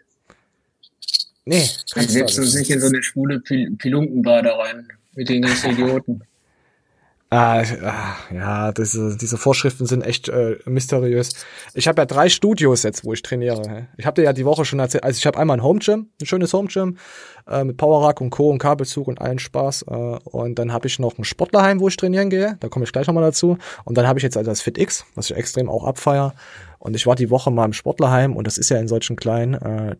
Nee, Dann setzt uns nicht in so eine schwule Pil Pilunkenbade rein mit den ganzen Idioten. Ah, ah, ja, diese, diese Vorschriften sind echt äh, mysteriös. Ich habe ja drei Studios jetzt, wo ich trainiere. Ich habe dir ja die Woche schon erzählt, also ich habe einmal ein Home Gym, ein schönes Home Gym äh, mit Powerrack und Co. und Kabelzug und allen Spaß. Äh, und dann habe ich noch ein Sportlerheim, wo ich trainieren gehe. Da komme ich gleich nochmal dazu. Und dann habe ich jetzt also das FitX, was ich extrem auch abfeier. Und ich war die Woche mal im Sportlerheim und das ist ja in solchen kleinen äh,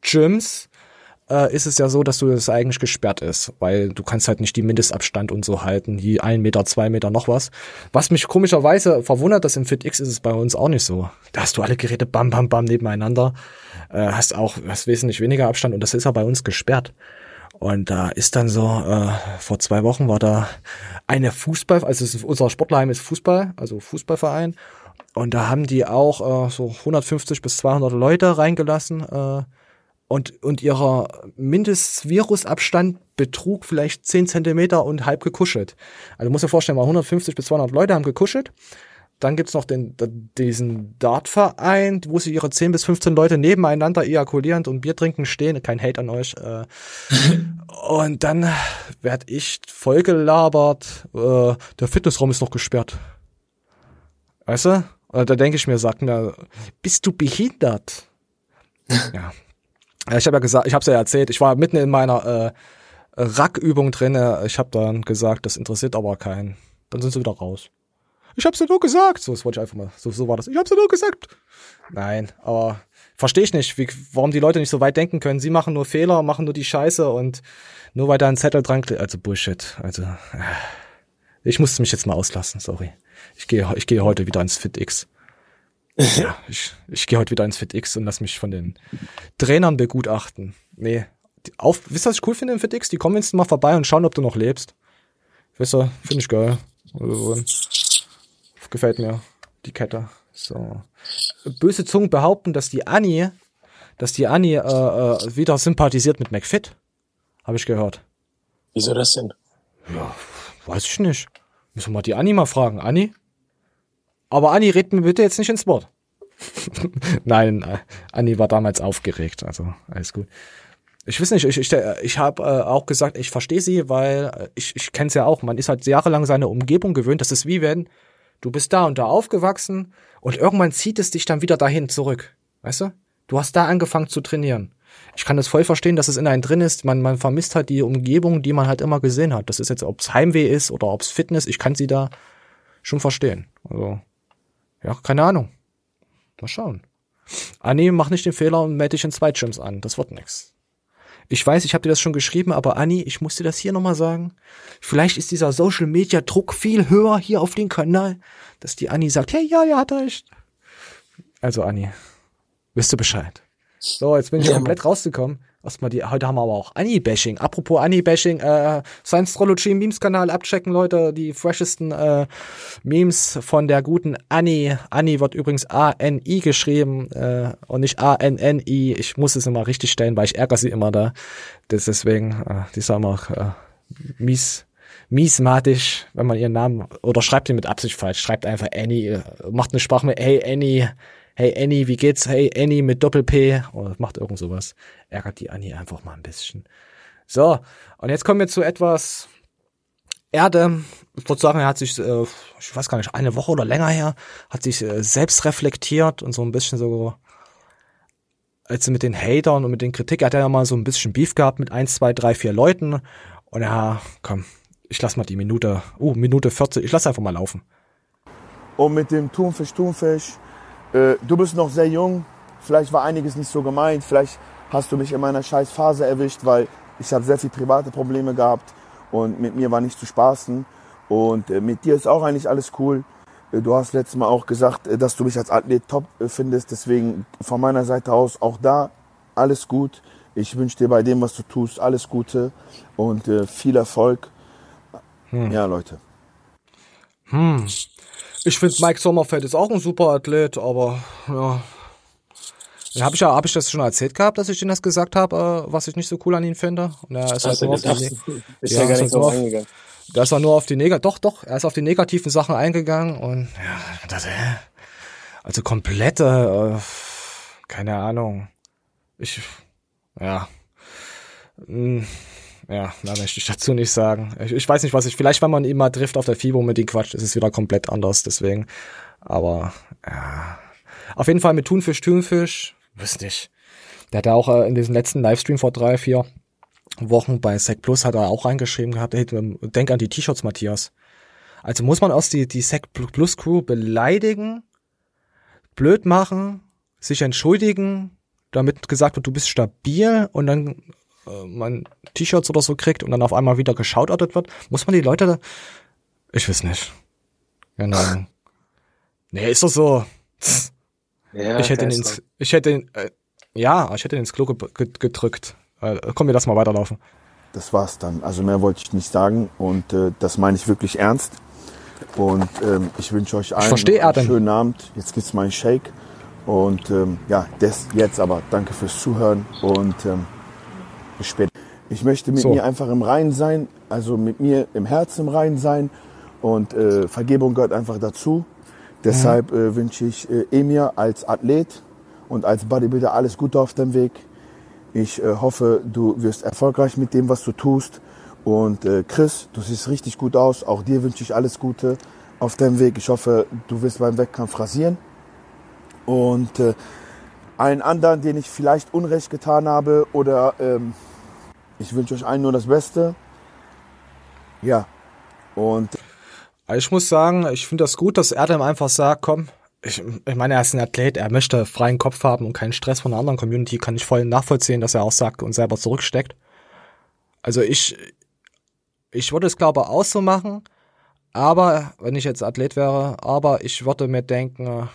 Gyms äh, ist es ja so, dass du das eigentlich gesperrt ist, weil du kannst halt nicht die Mindestabstand und so halten, die ein Meter, zwei Meter noch was. Was mich komischerweise verwundert, dass im FitX ist es bei uns auch nicht so. Da hast du alle Geräte bam, bam, bam nebeneinander, äh, hast auch hast wesentlich weniger Abstand und das ist ja bei uns gesperrt. Und da ist dann so, äh, vor zwei Wochen war da eine Fußball, also unser Sportlerheim ist Fußball, also Fußballverein. Und da haben die auch äh, so 150 bis 200 Leute reingelassen. Äh, und, und ihrer Mindestvirusabstand betrug vielleicht 10 Zentimeter und halb gekuschelt. Also du musst dir vorstellen, mal 150 bis 200 Leute haben gekuschelt. Dann gibt's noch den, diesen Dartverein, wo sie ihre 10 bis 15 Leute nebeneinander ejakulierend und Bier trinken stehen. Kein Hate an euch. Äh. und dann werd ich vollgelabert. Äh, der Fitnessraum ist noch gesperrt. Weißt du? Da denke ich mir, sagt mir, bist du behindert? ja. Ich habe ja gesagt, ich habe es ja erzählt, ich war mitten in meiner äh, Rackübung drin. Ich habe dann gesagt, das interessiert aber keinen. Dann sind sie wieder raus. Ich hab's ja nur gesagt. So, das wollte ich einfach mal. So, so war das. Ich hab's ja nur gesagt. Nein, aber verstehe ich nicht, wie, warum die Leute nicht so weit denken können. Sie machen nur Fehler, machen nur die Scheiße und nur weil da ein Zettel dran klebt. Also Bullshit. Also äh, ich musste mich jetzt mal auslassen. Sorry. Ich gehe ich gehe heute wieder ins FitX. Ja, ich, ich gehe heute wieder ins FitX und lass mich von den Trainern begutachten. Nee. Auf, wisst ihr, was ich cool finde im FitX? Die kommen jetzt mal vorbei und schauen, ob du noch lebst. Wisst ihr, finde ich geil. Also, gefällt mir, die Kette. So. Böse Zungen behaupten, dass die Annie, dass die Annie äh, äh, wieder sympathisiert mit McFit. Habe ich gehört. Wieso das denn? Ja, weiß ich nicht. Müssen wir mal die Annie mal fragen. Annie? Aber Anni, red mir bitte jetzt nicht ins Wort. Nein, Anni war damals aufgeregt, also alles gut. Ich weiß nicht, ich, ich, ich habe äh, auch gesagt, ich verstehe sie, weil äh, ich, ich kenne es ja auch, man ist halt jahrelang seine Umgebung gewöhnt. Das ist wie wenn du bist da und da aufgewachsen und irgendwann zieht es dich dann wieder dahin zurück. Weißt du? Du hast da angefangen zu trainieren. Ich kann das voll verstehen, dass es in einem drin ist. Man, man vermisst halt die Umgebung, die man halt immer gesehen hat. Das ist jetzt, ob es Heimweh ist oder ob es Fitness, ich kann sie da schon verstehen. Also, ja, keine Ahnung. Mal schauen. Anni, mach nicht den Fehler und melde dich in Zweitgyms an. Das wird nix. Ich weiß, ich habe dir das schon geschrieben, aber Anni, ich muss dir das hier nochmal sagen. Vielleicht ist dieser Social Media Druck viel höher hier auf den Kanal, dass die Anni sagt, hey, ja, ja, hat recht. Also Anni, wisst du Bescheid. So, jetzt bin ich ja, komplett rausgekommen. Erstmal die, heute haben wir aber auch Annie-Bashing. Apropos Annie-Bashing, äh, Science Trology Memes-Kanal abchecken, Leute. Die freshesten äh, Memes von der guten Annie. Annie wird übrigens A-N-I geschrieben äh, und nicht A-N-N-I. Ich muss es immer richtig stellen, weil ich ärgere sie immer da. Das deswegen, äh, die ist immer äh, mies, miesmatisch, wenn man ihren Namen, oder schreibt ihn mit Absicht falsch. Schreibt einfach Annie, äh, macht eine Sprache mit, hey Annie, hey Annie, wie geht's? Hey Annie mit Doppel-P oder macht irgend sowas. Ärgert die Annie einfach mal ein bisschen. So, und jetzt kommen wir zu etwas Erde. Ich würde sagen, er hat sich, äh, ich weiß gar nicht, eine Woche oder länger her, hat sich äh, selbst reflektiert und so ein bisschen so, als mit den Hatern und mit den Kritik, er hat ja mal so ein bisschen Beef gehabt mit eins, zwei, drei, vier Leuten. Und ja, komm, ich lass mal die Minute, uh, Minute 40, ich lass einfach mal laufen. Und mit dem Thunfisch, Thunfisch, äh, du bist noch sehr jung, vielleicht war einiges nicht so gemeint, vielleicht hast du mich in meiner scheiß Phase erwischt, weil ich habe sehr viele private Probleme gehabt und mit mir war nicht zu spaßen. Und äh, mit dir ist auch eigentlich alles cool. Äh, du hast letztes Mal auch gesagt, äh, dass du mich als Athlet top findest. Deswegen von meiner Seite aus auch da alles gut. Ich wünsche dir bei dem, was du tust, alles Gute und viel Erfolg. Hm. Ja, Leute. Hm. Ich finde Mike Sommerfeld ist auch ein super Athlet, aber ja. Habe ich ja, habe ich das schon erzählt gehabt, dass ich Ihnen das gesagt habe, äh, was ich nicht so cool an ihm finde? Und er ist halt nur auf die, ist ja, gar nicht so eingegangen. Da ist er nur auf die Neg doch, doch, er ist auf die negativen Sachen eingegangen und ja, das, also komplette, äh, keine Ahnung. Ich, ja. Mh hm. Ja, da möchte ich dazu nicht sagen. Ich, ich, weiß nicht, was ich, vielleicht, wenn man ihn mal trifft auf der FIBO mit dem Quatsch, ist es wieder komplett anders, deswegen. Aber, ja. Auf jeden Fall mit Thunfisch, Thunfisch, wüsste nicht. Der hat ja auch äh, in diesem letzten Livestream vor drei, vier Wochen bei Sec Plus hat er auch reingeschrieben gehabt, hey, denk an die T-Shirts, Matthias. Also muss man aus die, die Sec Plus Crew beleidigen, blöd machen, sich entschuldigen, damit gesagt wird, du bist stabil und dann äh, man T-Shirts oder so kriegt und dann auf einmal wieder geschautoutet wird, muss man die Leute da, ich weiß nicht. Ahnung. Nee, ist doch so. Ja, ich hätte ihn ins, ich hätte ihn, äh, ja, ich hätte ihn ins Klo gedrückt. Äh, komm, wir lassen mal weiterlaufen. Das war's dann. Also mehr wollte ich nicht sagen und äh, das meine ich wirklich ernst. Und ähm, ich wünsche euch allen einen schönen Abend. Jetzt gibt's meinen Shake und ähm, ja, das jetzt aber. Danke fürs Zuhören und ähm, später. Ich möchte mit so. mir einfach im Reinen sein, also mit mir im Herzen im Reinen sein und äh, Vergebung gehört einfach dazu. Deshalb äh, wünsche ich äh, Emir als Athlet und als Bodybuilder alles Gute auf dem Weg. Ich äh, hoffe, du wirst erfolgreich mit dem, was du tust. Und äh, Chris, du siehst richtig gut aus. Auch dir wünsche ich alles Gute auf deinem Weg. Ich hoffe, du wirst beim Wettkampf rasieren. Und äh, allen anderen, denen ich vielleicht Unrecht getan habe oder ähm, ich wünsche euch allen nur das Beste. Ja. Und ich muss sagen, ich finde das gut, dass er dann einfach sagt, komm, ich, ich meine, er ist ein Athlet, er möchte freien Kopf haben und keinen Stress von der anderen Community, kann ich voll nachvollziehen, dass er auch sagt und selber zurücksteckt. Also ich, ich würde es glaube auch so machen, aber, wenn ich jetzt Athlet wäre, aber ich würde mir denken,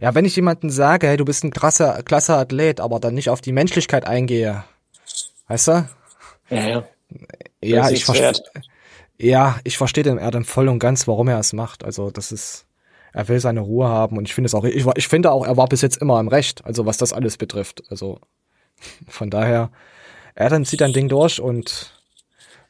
ja, wenn ich jemanden sage, hey, du bist ein krasser, klasse Athlet, aber dann nicht auf die Menschlichkeit eingehe, weißt du? Ja, ja. Ja, ich verstehe. Ja, ich verstehe den er dann voll und ganz, warum er es macht. Also, das ist, er will seine Ruhe haben und ich finde es auch, ich, ich finde auch, er war bis jetzt immer im Recht, also was das alles betrifft. Also, von daher, er dann zieht ein Ding durch und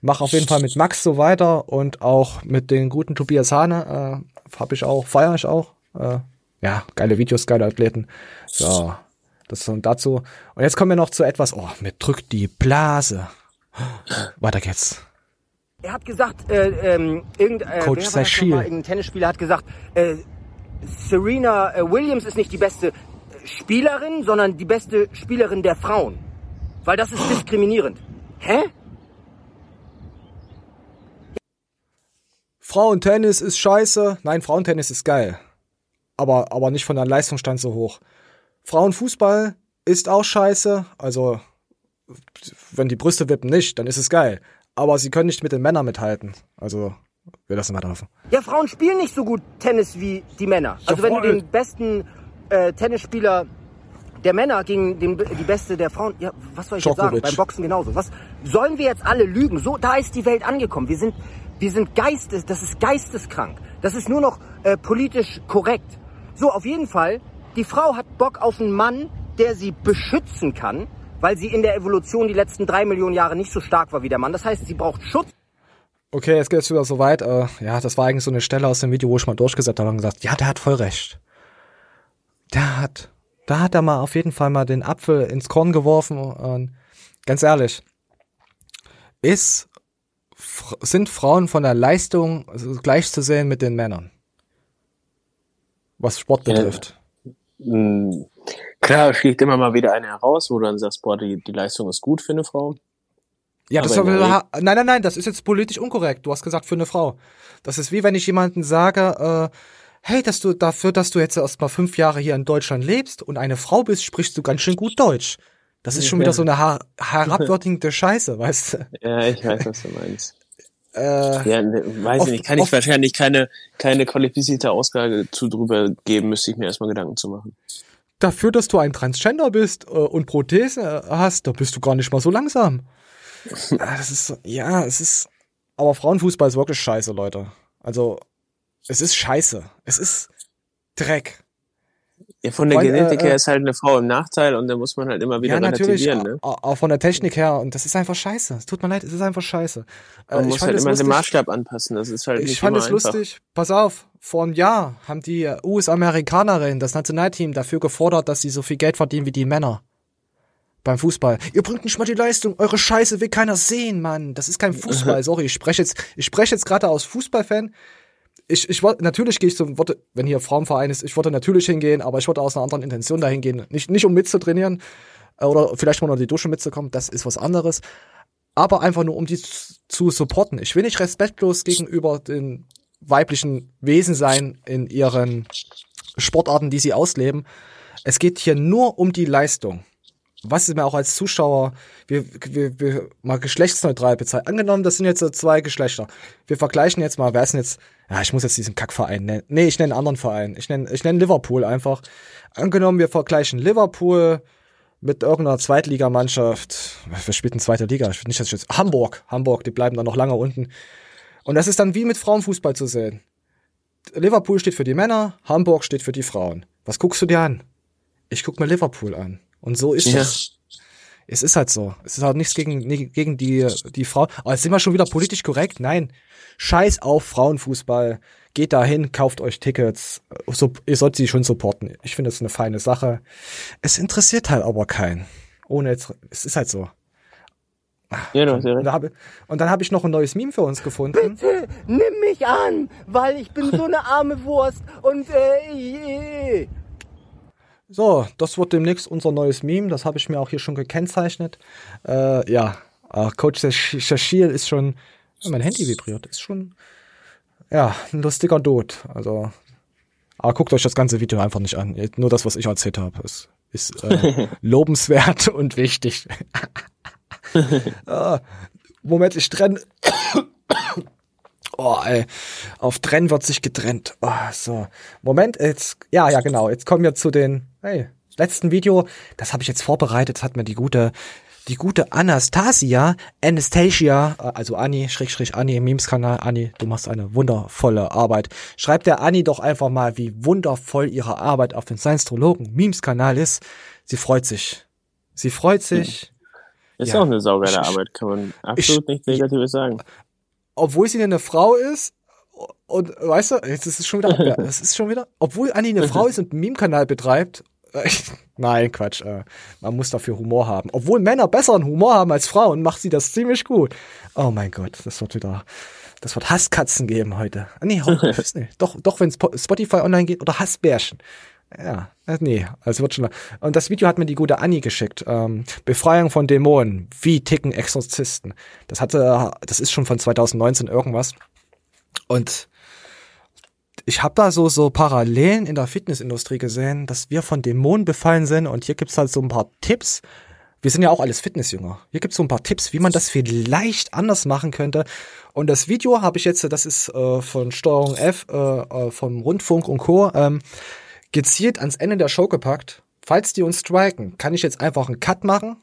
mach auf jeden Fall mit Max so weiter und auch mit den guten Tobias Hane, äh, hab ich auch, feiere ich auch. Äh, ja, geile Videos, geile Athleten. So. Das und dazu. Und jetzt kommen wir noch zu etwas, oh, mir drückt die Blase. Weiter geht's. Er hat gesagt, äh, ähm, irgend, äh, Coach nochmal? irgendein Tennisspieler hat gesagt, äh, Serena äh, Williams ist nicht die beste Spielerin, sondern die beste Spielerin der Frauen. Weil das ist diskriminierend. Hä? Frauentennis ist scheiße. Nein, Frauentennis ist geil. Aber, aber nicht von der Leistungsstand so hoch. Frauenfußball ist auch scheiße. Also, wenn die Brüste wippen nicht, dann ist es geil. Aber sie können nicht mit den Männern mithalten. Also, wir lassen weiterlaufen. Ja, Frauen spielen nicht so gut Tennis wie die Männer. Also wenn du den besten äh, Tennisspieler der Männer gegen den, die beste der Frauen, ja, was soll ich jetzt sagen? Djokovic. Beim Boxen genauso. Was sollen wir jetzt alle lügen? So, da ist die Welt angekommen. Wir sind, wir sind geistes, das ist geisteskrank. Das ist nur noch äh, politisch korrekt. So, auf jeden Fall, die Frau hat Bock auf einen Mann, der sie beschützen kann, weil sie in der Evolution die letzten drei Millionen Jahre nicht so stark war wie der Mann. Das heißt, sie braucht Schutz. Okay, jetzt geht's wieder so weit. Äh, ja, das war eigentlich so eine Stelle aus dem Video, wo ich mal durchgesetzt habe und gesagt, ja, der hat voll recht. Der hat, da hat er mal auf jeden Fall mal den Apfel ins Korn geworfen und ganz ehrlich, ist, sind Frauen von der Leistung gleichzusehen mit den Männern? Was Sport Ja. betrifft. Mm, Klar, schlägt immer mal wieder eine heraus, wo du dann sagst, boah, die, die Leistung ist gut für eine Frau. Ja, das Aber war, nein, nein, nein, das ist jetzt politisch unkorrekt. Du hast gesagt für eine Frau. Das ist wie wenn ich jemanden sage, äh, hey, dass du dafür, dass du jetzt erst mal fünf Jahre hier in Deutschland lebst und eine Frau bist, sprichst du ganz schön gut Deutsch. Das ist schon wieder so eine her herabwürdigende Scheiße, weißt du? Ja, ich weiß, was du meinst. Äh, Ja, ne, weiß ich nicht. Kann ich wahrscheinlich keine, keine qualifizierte Aussage zu drüber geben, müsste ich mir erstmal Gedanken zu machen. Dafür, dass du ein Transgender bist äh, und Prothese hast, da bist du gar nicht mal so langsam. Ah, das ist ja, es ist, aber Frauenfußball ist wirklich scheiße, Leute. Also, es ist scheiße. Es ist Dreck. Ja, von der Weil, Genetik äh, her äh, ist halt eine Frau im Nachteil und da muss man halt immer wieder ja, natürlich, relativieren, ne? au- auch von der Technik her. Und das ist einfach scheiße. Es tut mir leid, es ist einfach scheiße. Äh, Man ich muss halt immer den lustig- Maßstab anpassen. Das ist halt Ich fand es einfach. lustig. Pass auf, vor einem Jahr haben die US-Amerikanerinnen, das Nationalteam, dafür gefordert, dass sie so viel Geld verdienen wie die Männer. Beim Fußball. Ihr bringt nicht mal die Leistung. Eure Scheiße will keiner sehen, Mann. Das ist kein Fußball. Sorry, ich spreche jetzt, ich spreche jetzt gerade aus Fußballfan. Ich, ich wollte, natürlich gehe ich zum, wollte, wenn hier Frauenverein ist, ich wollte natürlich hingehen, aber ich wollte aus einer anderen Intention dahin gehen. Nicht, nicht um mitzutrainieren, äh, oder vielleicht mal unter die Dusche mitzukommen. Das ist was anderes. Aber einfach nur, um die zu, supporten. Ich will nicht respektlos gegenüber den weiblichen Wesen sein in ihren Sportarten, die sie ausleben. Es geht hier nur um die Leistung. Was ist mir auch als Zuschauer, wir, wir, wir mal geschlechtsneutral bezeichnen. Angenommen, das sind jetzt so zwei Geschlechter. Wir vergleichen jetzt mal, wer ist denn jetzt, ja, ich muss jetzt diesen Kackverein nennen. Nee, ich nenne einen anderen Verein. Ich nenne, ich nenne Liverpool einfach. Angenommen, wir vergleichen Liverpool mit irgendeiner Zweitligamannschaft. Wer spielt in zweiter Liga? Ich will nicht, dass ich jetzt, Hamburg. Hamburg, die bleiben dann noch lange unten. Und das ist dann wie mit Frauenfußball zu sehen. Liverpool steht für die Männer, Hamburg steht für die Frauen. Was guckst du dir an? Ich guck mir Liverpool an. Und so ist Ja. es. Es ist halt so. Es ist halt nichts gegen, gegen die, die Frau. Aber jetzt sind wir schon wieder politisch korrekt. Nein. Scheiß auf Frauenfußball. Geht dahin, kauft euch Tickets. So, ihr sollt sie schon supporten. Ich finde das eine feine Sache. Es interessiert halt aber keinen. Ohne jetzt, es ist halt so. Ja, du hast ja Und, recht. da hab, ich- und dann habe ich noch ein neues Meme für uns gefunden. Bitte, nimm mich an, weil ich bin so eine arme Wurst und äh, äh, So, das wird demnächst unser neues Meme. Das habe ich mir auch hier schon gekennzeichnet. Äh, ja, äh, Coach Shash- Shashir ist schon. Ja, mein Handy vibriert. Ist schon. Ja, ein lustiger Dude. Also. Aber guckt euch das ganze Video einfach nicht an. Nur das, was ich erzählt habe. Es ist äh, lobenswert und wichtig. ah, Moment, ich trenne. Oh, ey. Auf Trennen wird sich getrennt. Oh, so. Moment, jetzt, ja, ja, genau. Jetzt kommen wir zu den, hey, letzten Video. Das habe ich jetzt vorbereitet. Das hat mir die gute, die gute Anastasia, Anastasia, äh, also Anni, Schrägstrich Anni im Memes-Kanal. Anni, du machst eine wundervolle Arbeit. Schreibt der Anni doch einfach mal, wie wundervoll ihre Arbeit auf dem Science-Trologen Memes-Kanal ist. Sie freut sich. Sie freut sich. Ist Ja. auch eine saugeile Ich- Arbeit, kann man absolut nichts Negatives sagen. obwohl sie eine Frau ist und weißt du, jetzt ist es schon wieder, es ist schon wieder, obwohl Anni eine Frau ist und einen Meme-Kanal betreibt, äh, Nein, Quatsch. Äh, man muss dafür Humor haben. Obwohl Männer besseren Humor haben als Frauen, macht sie das ziemlich gut. Oh mein Gott, das wird wieder. Das wird Hasskatzen geben heute. Ah, nee, heute nicht. Doch, doch, wenn Spotify online geht oder Hassbärchen. Ja, äh, nee, also wird schon. Und das Video hat mir die gute Annie geschickt. Ähm, Befreiung von Dämonen. Wie ticken Exorzisten? Das hatte, das ist schon von 2019 irgendwas. Und ich habe da so so Parallelen in der Fitnessindustrie gesehen, dass wir von Dämonen befallen sind und hier gibt's halt so ein paar Tipps. Wir sind ja auch alles Fitnessjünger. Hier gibt's so ein paar Tipps, wie man das vielleicht anders machen könnte. Und das Video habe ich jetzt, das ist äh, von Steuerung F, äh, äh, vom Rundfunk und Co. Ähm, gezielt ans Ende der Show gepackt. Falls die uns striken, kann ich jetzt einfach einen Cut machen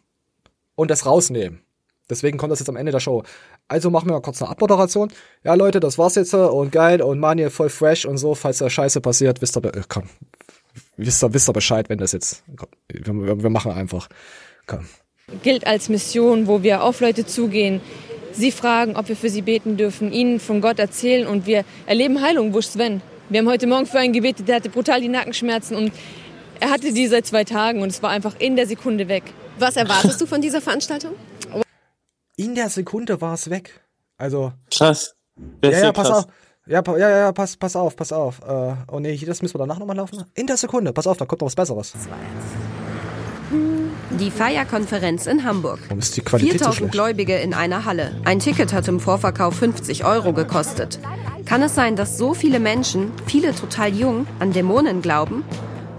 und das rausnehmen. Deswegen kommt das jetzt am Ende der Show. Also machen wir mal kurz eine Abmoderation. Ja, Leute, das war's jetzt und geil und Manje voll fresh und so. Falls da Scheiße passiert, wisst ihr, äh, komm, wisst ihr, wisst ihr Bescheid, wenn das jetzt, komm, wir, wir machen einfach, komm. Gilt als Mission, wo wir auf Leute zugehen, sie fragen, ob wir für sie beten dürfen, ihnen von Gott erzählen und wir erleben Heilung. Ist Sven? Wir haben heute Morgen für einen gebetet, der hatte brutal die Nackenschmerzen und er hatte die seit zwei Tagen und es war einfach in der Sekunde weg. Was erwartest du von dieser Veranstaltung? In der Sekunde war es weg. Also. Krass. Ja, ja, pass krass. auf. Ja, ja, ja, pass, pass auf, pass auf. Äh, oh nee, das müssen wir danach nochmal laufen. In der Sekunde, pass auf, da kommt noch was Besseres. Die Feierkonferenz in Hamburg. Warum ist die Qualität 4000 so Gläubige in einer Halle. Ein Ticket hat im Vorverkauf 50 Euro gekostet. Kann es sein, dass so viele Menschen, viele total jung, an Dämonen glauben?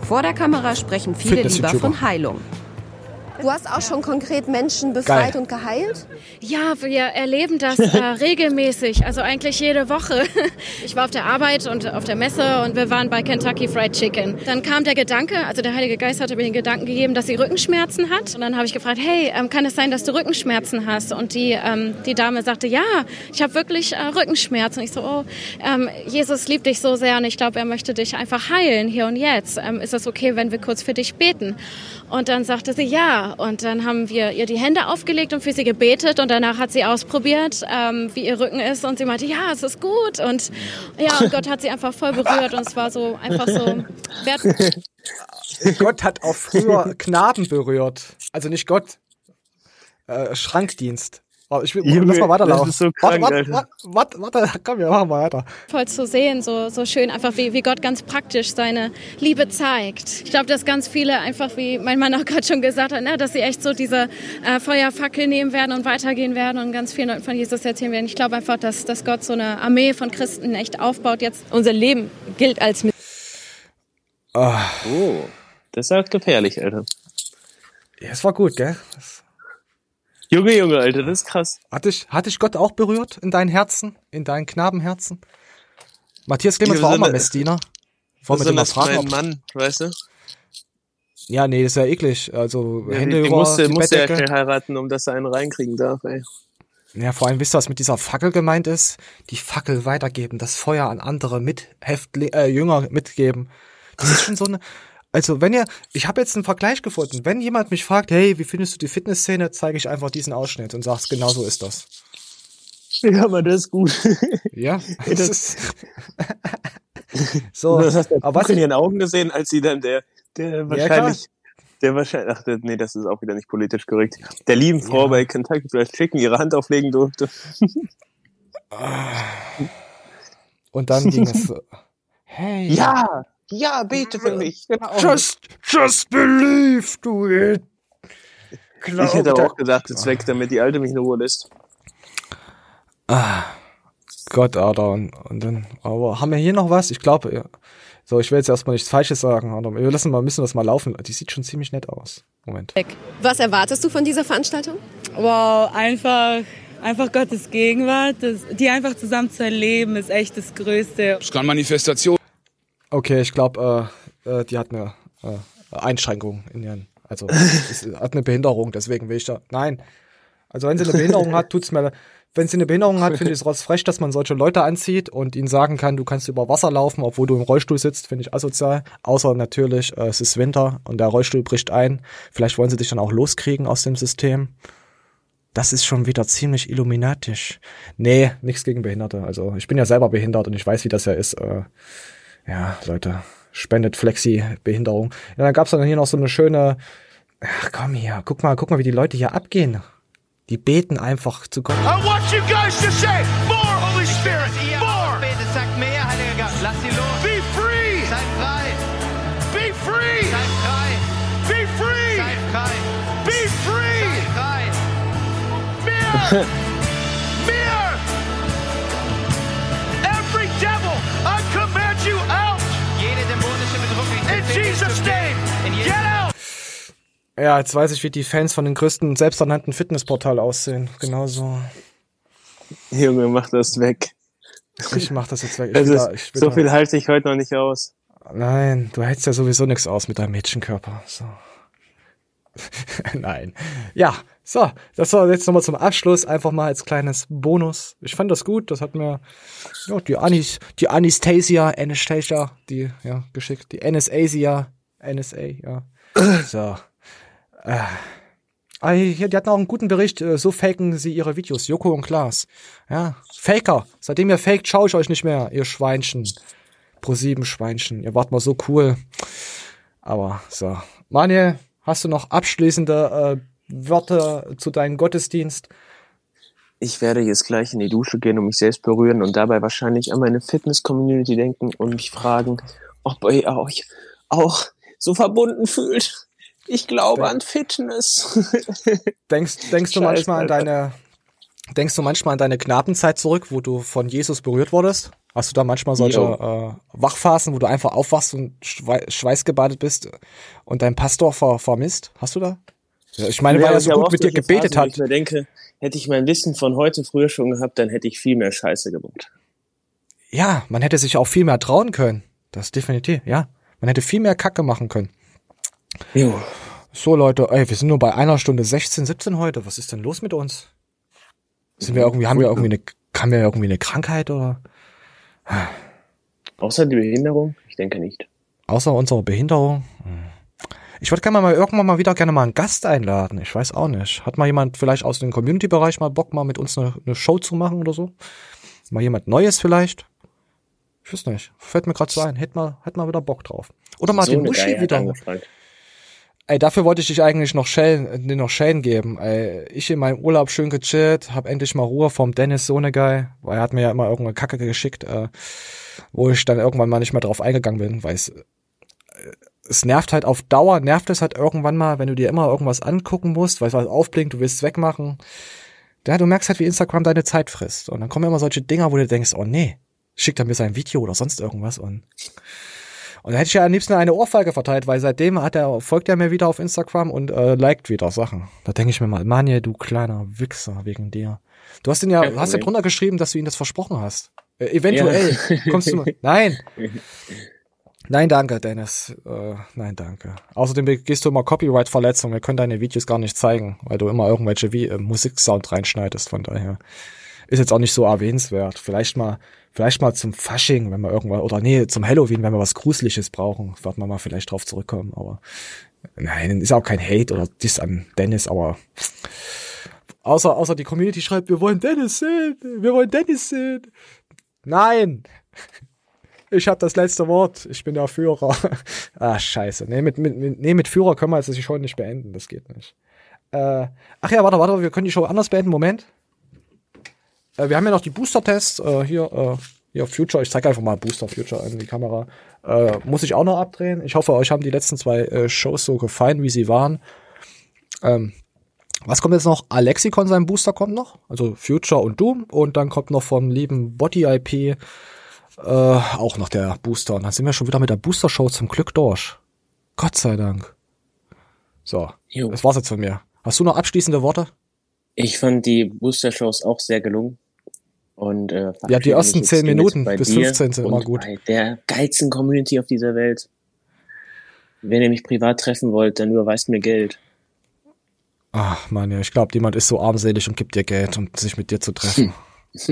Vor der Kamera sprechen viele lieber von Heilung. Du hast auch schon konkret Menschen befreit Geil. und geheilt? Ja, wir erleben das äh, regelmäßig, also eigentlich jede Woche. Ich war auf der Arbeit und auf der Messe und wir waren bei Kentucky Fried Chicken. Dann kam der Gedanke, also der Heilige Geist hatte mir den Gedanken gegeben, dass sie Rückenschmerzen hat. Und dann habe ich gefragt, hey, ähm, kann es sein, dass du Rückenschmerzen hast? Und die, ähm, die Dame sagte, ja, ich habe wirklich äh, Rückenschmerzen. Und ich so, oh, ähm, Jesus liebt dich so sehr und ich glaube, er möchte dich einfach heilen hier und jetzt. Ähm, ist es okay, wenn wir kurz für dich beten? Und dann sagte sie, ja. Und dann haben wir ihr die Hände aufgelegt und für sie gebetet. Und danach hat sie ausprobiert, ähm, wie ihr Rücken ist. Und sie meinte, ja, es ist gut. Und ja, und Gott hat sie einfach voll berührt. Und es war so einfach so. Gott hat auch früher Knaben berührt. Also nicht Gott. Äh, Schrankdienst. Oh, ich will, Junge, lass mal weiterlaufen. das ist so krank, warte, warte, warte, warte, komm, wir machen mal weiter. voll zu sehen, so, so schön, einfach wie, wie Gott ganz praktisch seine Liebe zeigt. Ich glaube, dass ganz viele einfach, wie mein Mann auch gerade schon gesagt hat, ne, dass sie echt so diese äh, Feuerfackel nehmen werden und weitergehen werden und ganz vielen Leuten von Jesus erzählen werden. Ich glaube einfach, dass, dass Gott so eine Armee von Christen echt aufbaut jetzt. Unser Leben gilt als Oh, das ist halt gefährlich, Alter. Ja, es war gut, gell? Das Junge, Junge, Alter, das ist krass. Hat dich, hat dich Gott auch berührt in dein Herzen, in dein Knabenherzen? Matthias Clemens war auch mal Messdiener. Wollen wir den mal fragen, ob, Mann, weißt du? Ja, nee, das ist ja eklig. Also Ja, Hände die über musste, die musste ja Bettdecke. heiraten, um dass er einen reinkriegen darf, ey. Ja, vor allem wisst ihr, was mit dieser Fackel gemeint ist? Die Fackel weitergeben, das Feuer an andere Mithäftlinge, äh, Jünger mitgeben. Das ist schon so eine. Also wenn ihr, ich habe jetzt einen Vergleich gefunden. Wenn jemand mich fragt, hey, wie findest du die Fitnessszene, zeige ich einfach diesen Ausschnitt und sag's, genau so ist das. Ja, aber das ist gut. Ja, das das- ist. so, das hast du aber was in ihren Augen gesehen, als sie dann der, der wahrscheinlich, der wahrscheinlich, ach, der- nee, das ist auch wieder nicht politisch korrekt, der lieben Frau bei Kentucky Fried Chicken ihre Hand auflegen durfte. Und dann ging es. so, Hey. Ja, ja, bete für mich. Genau. Just, just believe, do it. ich hätte aber auch gesagt, es weg, damit die Alte mich in Ruhe lässt. Ah, Gott, Alter. Und, und dann, aber haben wir hier noch was? Ich glaube, ja. So, ich will jetzt erstmal nichts Falsches sagen, aber wir lassen mal, müssen das mal laufen. Die sieht schon ziemlich nett aus. Moment. Was erwartest du von dieser Veranstaltung? Wow, einfach, einfach Gottes Gegenwart, das, die einfach zusammen zu erleben, ist echt das Größte. Es kann Manifestation. Okay, ich glaube, äh, äh, die hat eine äh, Einschränkung in ihren, also es hat eine Behinderung, deswegen will ich da. Nein. Also wenn sie eine Behinderung hat, tut's mir. Wenn sie eine Behinderung hat, finde ich es frech, dass man solche Leute anzieht und ihnen sagen kann, du kannst über Wasser laufen, obwohl du im Rollstuhl sitzt, finde ich asozial. Außer natürlich, äh, es ist Winter und der Rollstuhl bricht ein. Vielleicht wollen sie dich dann auch loskriegen aus dem System. Das ist schon wieder ziemlich illuminatisch. Nee, nichts gegen Behinderte. Also ich bin ja selber behindert und ich weiß, wie das ja ist. Äh, ja, Leute, spendet Flexi-Behinderung. Ja, dann gab's dann hier noch so eine schöne, ach komm hier, guck mal, guck mal, wie die Leute hier abgehen. Die beten einfach zu Gott. I want you guys to say, more Holy Spirit, more. Betet, sagt mehr, Heiliger Geist. Lass sie los. Be free. Seid frei. Be free. Seid frei. Be free. Seid frei. Be free. Seid frei. Mehr. mehr. Ja, jetzt weiß ich, wie die Fans von den größten selbsternannten Fitnessportal aussehen. Genauso. Junge, mach das weg. Ich mach das jetzt weg. Ich Also, will da- ich so da- viel halte ich heute noch nicht aus. Nein, du hältst ja sowieso nichts aus mit deinem Mädchenkörper. So. Nein. Ja, so, das war jetzt nochmal zum Abschluss, einfach mal als kleines Bonus. Ich fand das gut, das hat mir ja, die, Anis, die Anastasia, Anastasia, die, ja, geschickt, die Anastasia, NSA, ja. So. Äh. Die hatten auch einen guten Bericht, äh, so faken sie ihre Videos, Joko und Klaas. Ja, Faker. Seitdem ihr faked, schaue ich euch nicht mehr, ihr Schweinchen. Pro sieben Schweinchen. Ihr wart mal so cool. Aber so. Manuel, hast du noch abschließende äh, Wörter zu deinem Gottesdienst? Ich werde jetzt gleich in die Dusche gehen und mich selbst berühren und dabei wahrscheinlich an meine Fitness-Community denken und mich fragen, ob ihr euch auch so verbunden fühlt. Ich glaube an Fitness. Denkst, denkst du Scheiß, manchmal an deine, denkst du manchmal an deine Knabenzeit zurück, wo du von Jesus berührt wurdest? Hast du da manchmal solche äh, Wachphasen, wo du einfach aufwachst und schwei schweißgebadet bist und deinen Pastor ver vermisst? Hast du da? Ich meine, weil er so gut mit dir gebetet Phasen, hat. Ich mir denke, hätte ich mein Wissen von heute früher schon gehabt, dann hätte ich viel mehr Scheiße gebaut. Ja, man hätte sich auch viel mehr trauen können. Das definitiv, ja. Man hätte viel mehr Kacke machen können. Jo. So, Leute, ey, wir sind nur bei einer Stunde 16, 17 heute. Was ist denn los mit uns? Sind wir irgendwie, haben wir irgendwie eine, haben wir irgendwie eine Krankheit oder? Außer die Behinderung? Ich denke nicht. Außer unserer Behinderung? Hm. Ich würde gerne mal irgendwann mal wieder gerne mal einen Gast einladen. Ich weiß auch nicht. Hat mal jemand vielleicht aus dem Community-Bereich mal Bock, mal mit uns eine, eine Show zu machen oder so? Mal jemand Neues vielleicht? Ich weiß nicht. Fällt mir gerade so ein. Hätte mal, hätte mal wieder Bock drauf. Oder mal so den Muschi wieder. angefragt. Ey, dafür wollte ich dich eigentlich noch Schellen, dir noch Schellen geben. Ey, ich in meinem Urlaub schön gechillt, hab endlich mal Ruhe vom Dennis Sohnegeil, weil er hat mir ja immer irgendeine Kacke geschickt, äh, wo ich dann irgendwann mal nicht mehr drauf eingegangen bin, weil es, äh, es nervt halt auf Dauer, nervt es halt irgendwann mal, wenn du dir immer irgendwas angucken musst, weil es was aufblinkt, du willst es wegmachen. Ja, du merkst halt, wie Instagram deine Zeit frisst. Und dann kommen immer solche Dinger, wo du denkst, oh nee, schickt er mir sein Video oder sonst irgendwas und und da hätte ich ja am liebsten eine Ohrfeige verteilt, weil seitdem hat er, folgt er mir wieder auf Instagram und äh, liked wieder Sachen. Da denke ich mir mal, Manje, du kleiner Wichser wegen dir. Du hast ihn ja, hast ja drunter geschrieben, dass du ihm das versprochen hast. Äh, eventuell. Ja. Kommst du mal. Nein. Nein, danke, Dennis. Äh, nein, danke. Außerdem gehst du immer Copyright-Verletzung. Wir können deine Videos gar nicht zeigen, weil du immer irgendwelche wie äh, Musiksound reinschneidest. Von daher ist jetzt auch nicht so erwähnenswert. Vielleicht mal, vielleicht mal zum Fasching, wenn wir irgendwann, oder nee, zum Halloween, wenn wir was Gruseliges brauchen, werden wir mal vielleicht drauf zurückkommen. Aber nein, ist auch kein Hate oder Diss an Dennis, aber außer, außer die Community schreibt, wir wollen Dennis sehen, wir wollen Dennis sehen. Nein! Ich habe das letzte Wort. Ich bin der Führer. ah, scheiße. Nee, mit, mit, mit, nee, mit Führer können wir jetzt die Show nicht beenden. Das geht nicht. Äh, ach ja, warte, warte, wir können die Show anders beenden. Moment. Äh, wir haben ja noch die Booster-Tests. Äh, hier, äh, hier, Future. Ich zeige einfach mal Booster Future in die Kamera. Äh, muss ich auch noch abdrehen. Ich hoffe, euch haben die letzten zwei äh, Shows so gefallen, wie sie waren. Ähm, was kommt jetzt noch? Alexicon, sein Booster kommt noch. Also Future und Doom. Und dann kommt noch vom lieben Body IP äh, auch noch der Booster. Und dann sind wir schon wieder mit der Booster-Show zum Glück durch. Gott sei Dank. So, Jo. das war's jetzt von mir. Hast du noch abschließende Worte? Ich fand die Booster-Shows auch sehr gelungen. Und, äh, Ja, die ersten mich 10 jetzt hiermit Minuten bis dir 15 sind immer gut. Bei der geilsten Community auf dieser Welt. Wenn ihr mich privat treffen wollt, dann überweist mir Geld. Ach, Mann, ja, ich glaube, jemand ist so armselig und gibt dir Geld, um sich mit dir zu treffen.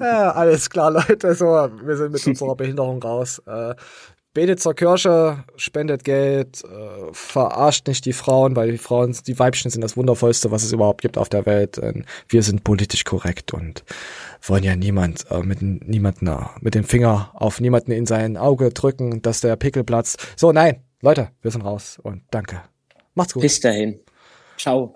ja, alles klar, Leute. So, wir sind mit unserer Behinderung raus. Äh, betet zur Kirche, spendet Geld, äh, verarscht nicht die Frauen, weil die Frauen, die Weibchen sind das Wundervollste, was es überhaupt gibt auf der Welt. Und wir sind politisch korrekt und wollen ja niemand äh, mit niemanden äh, mit dem Finger auf niemanden in sein Auge drücken, dass der Pickel platzt. So, nein, Leute, wir sind raus und danke. Macht's gut. Bis dahin. Ciao.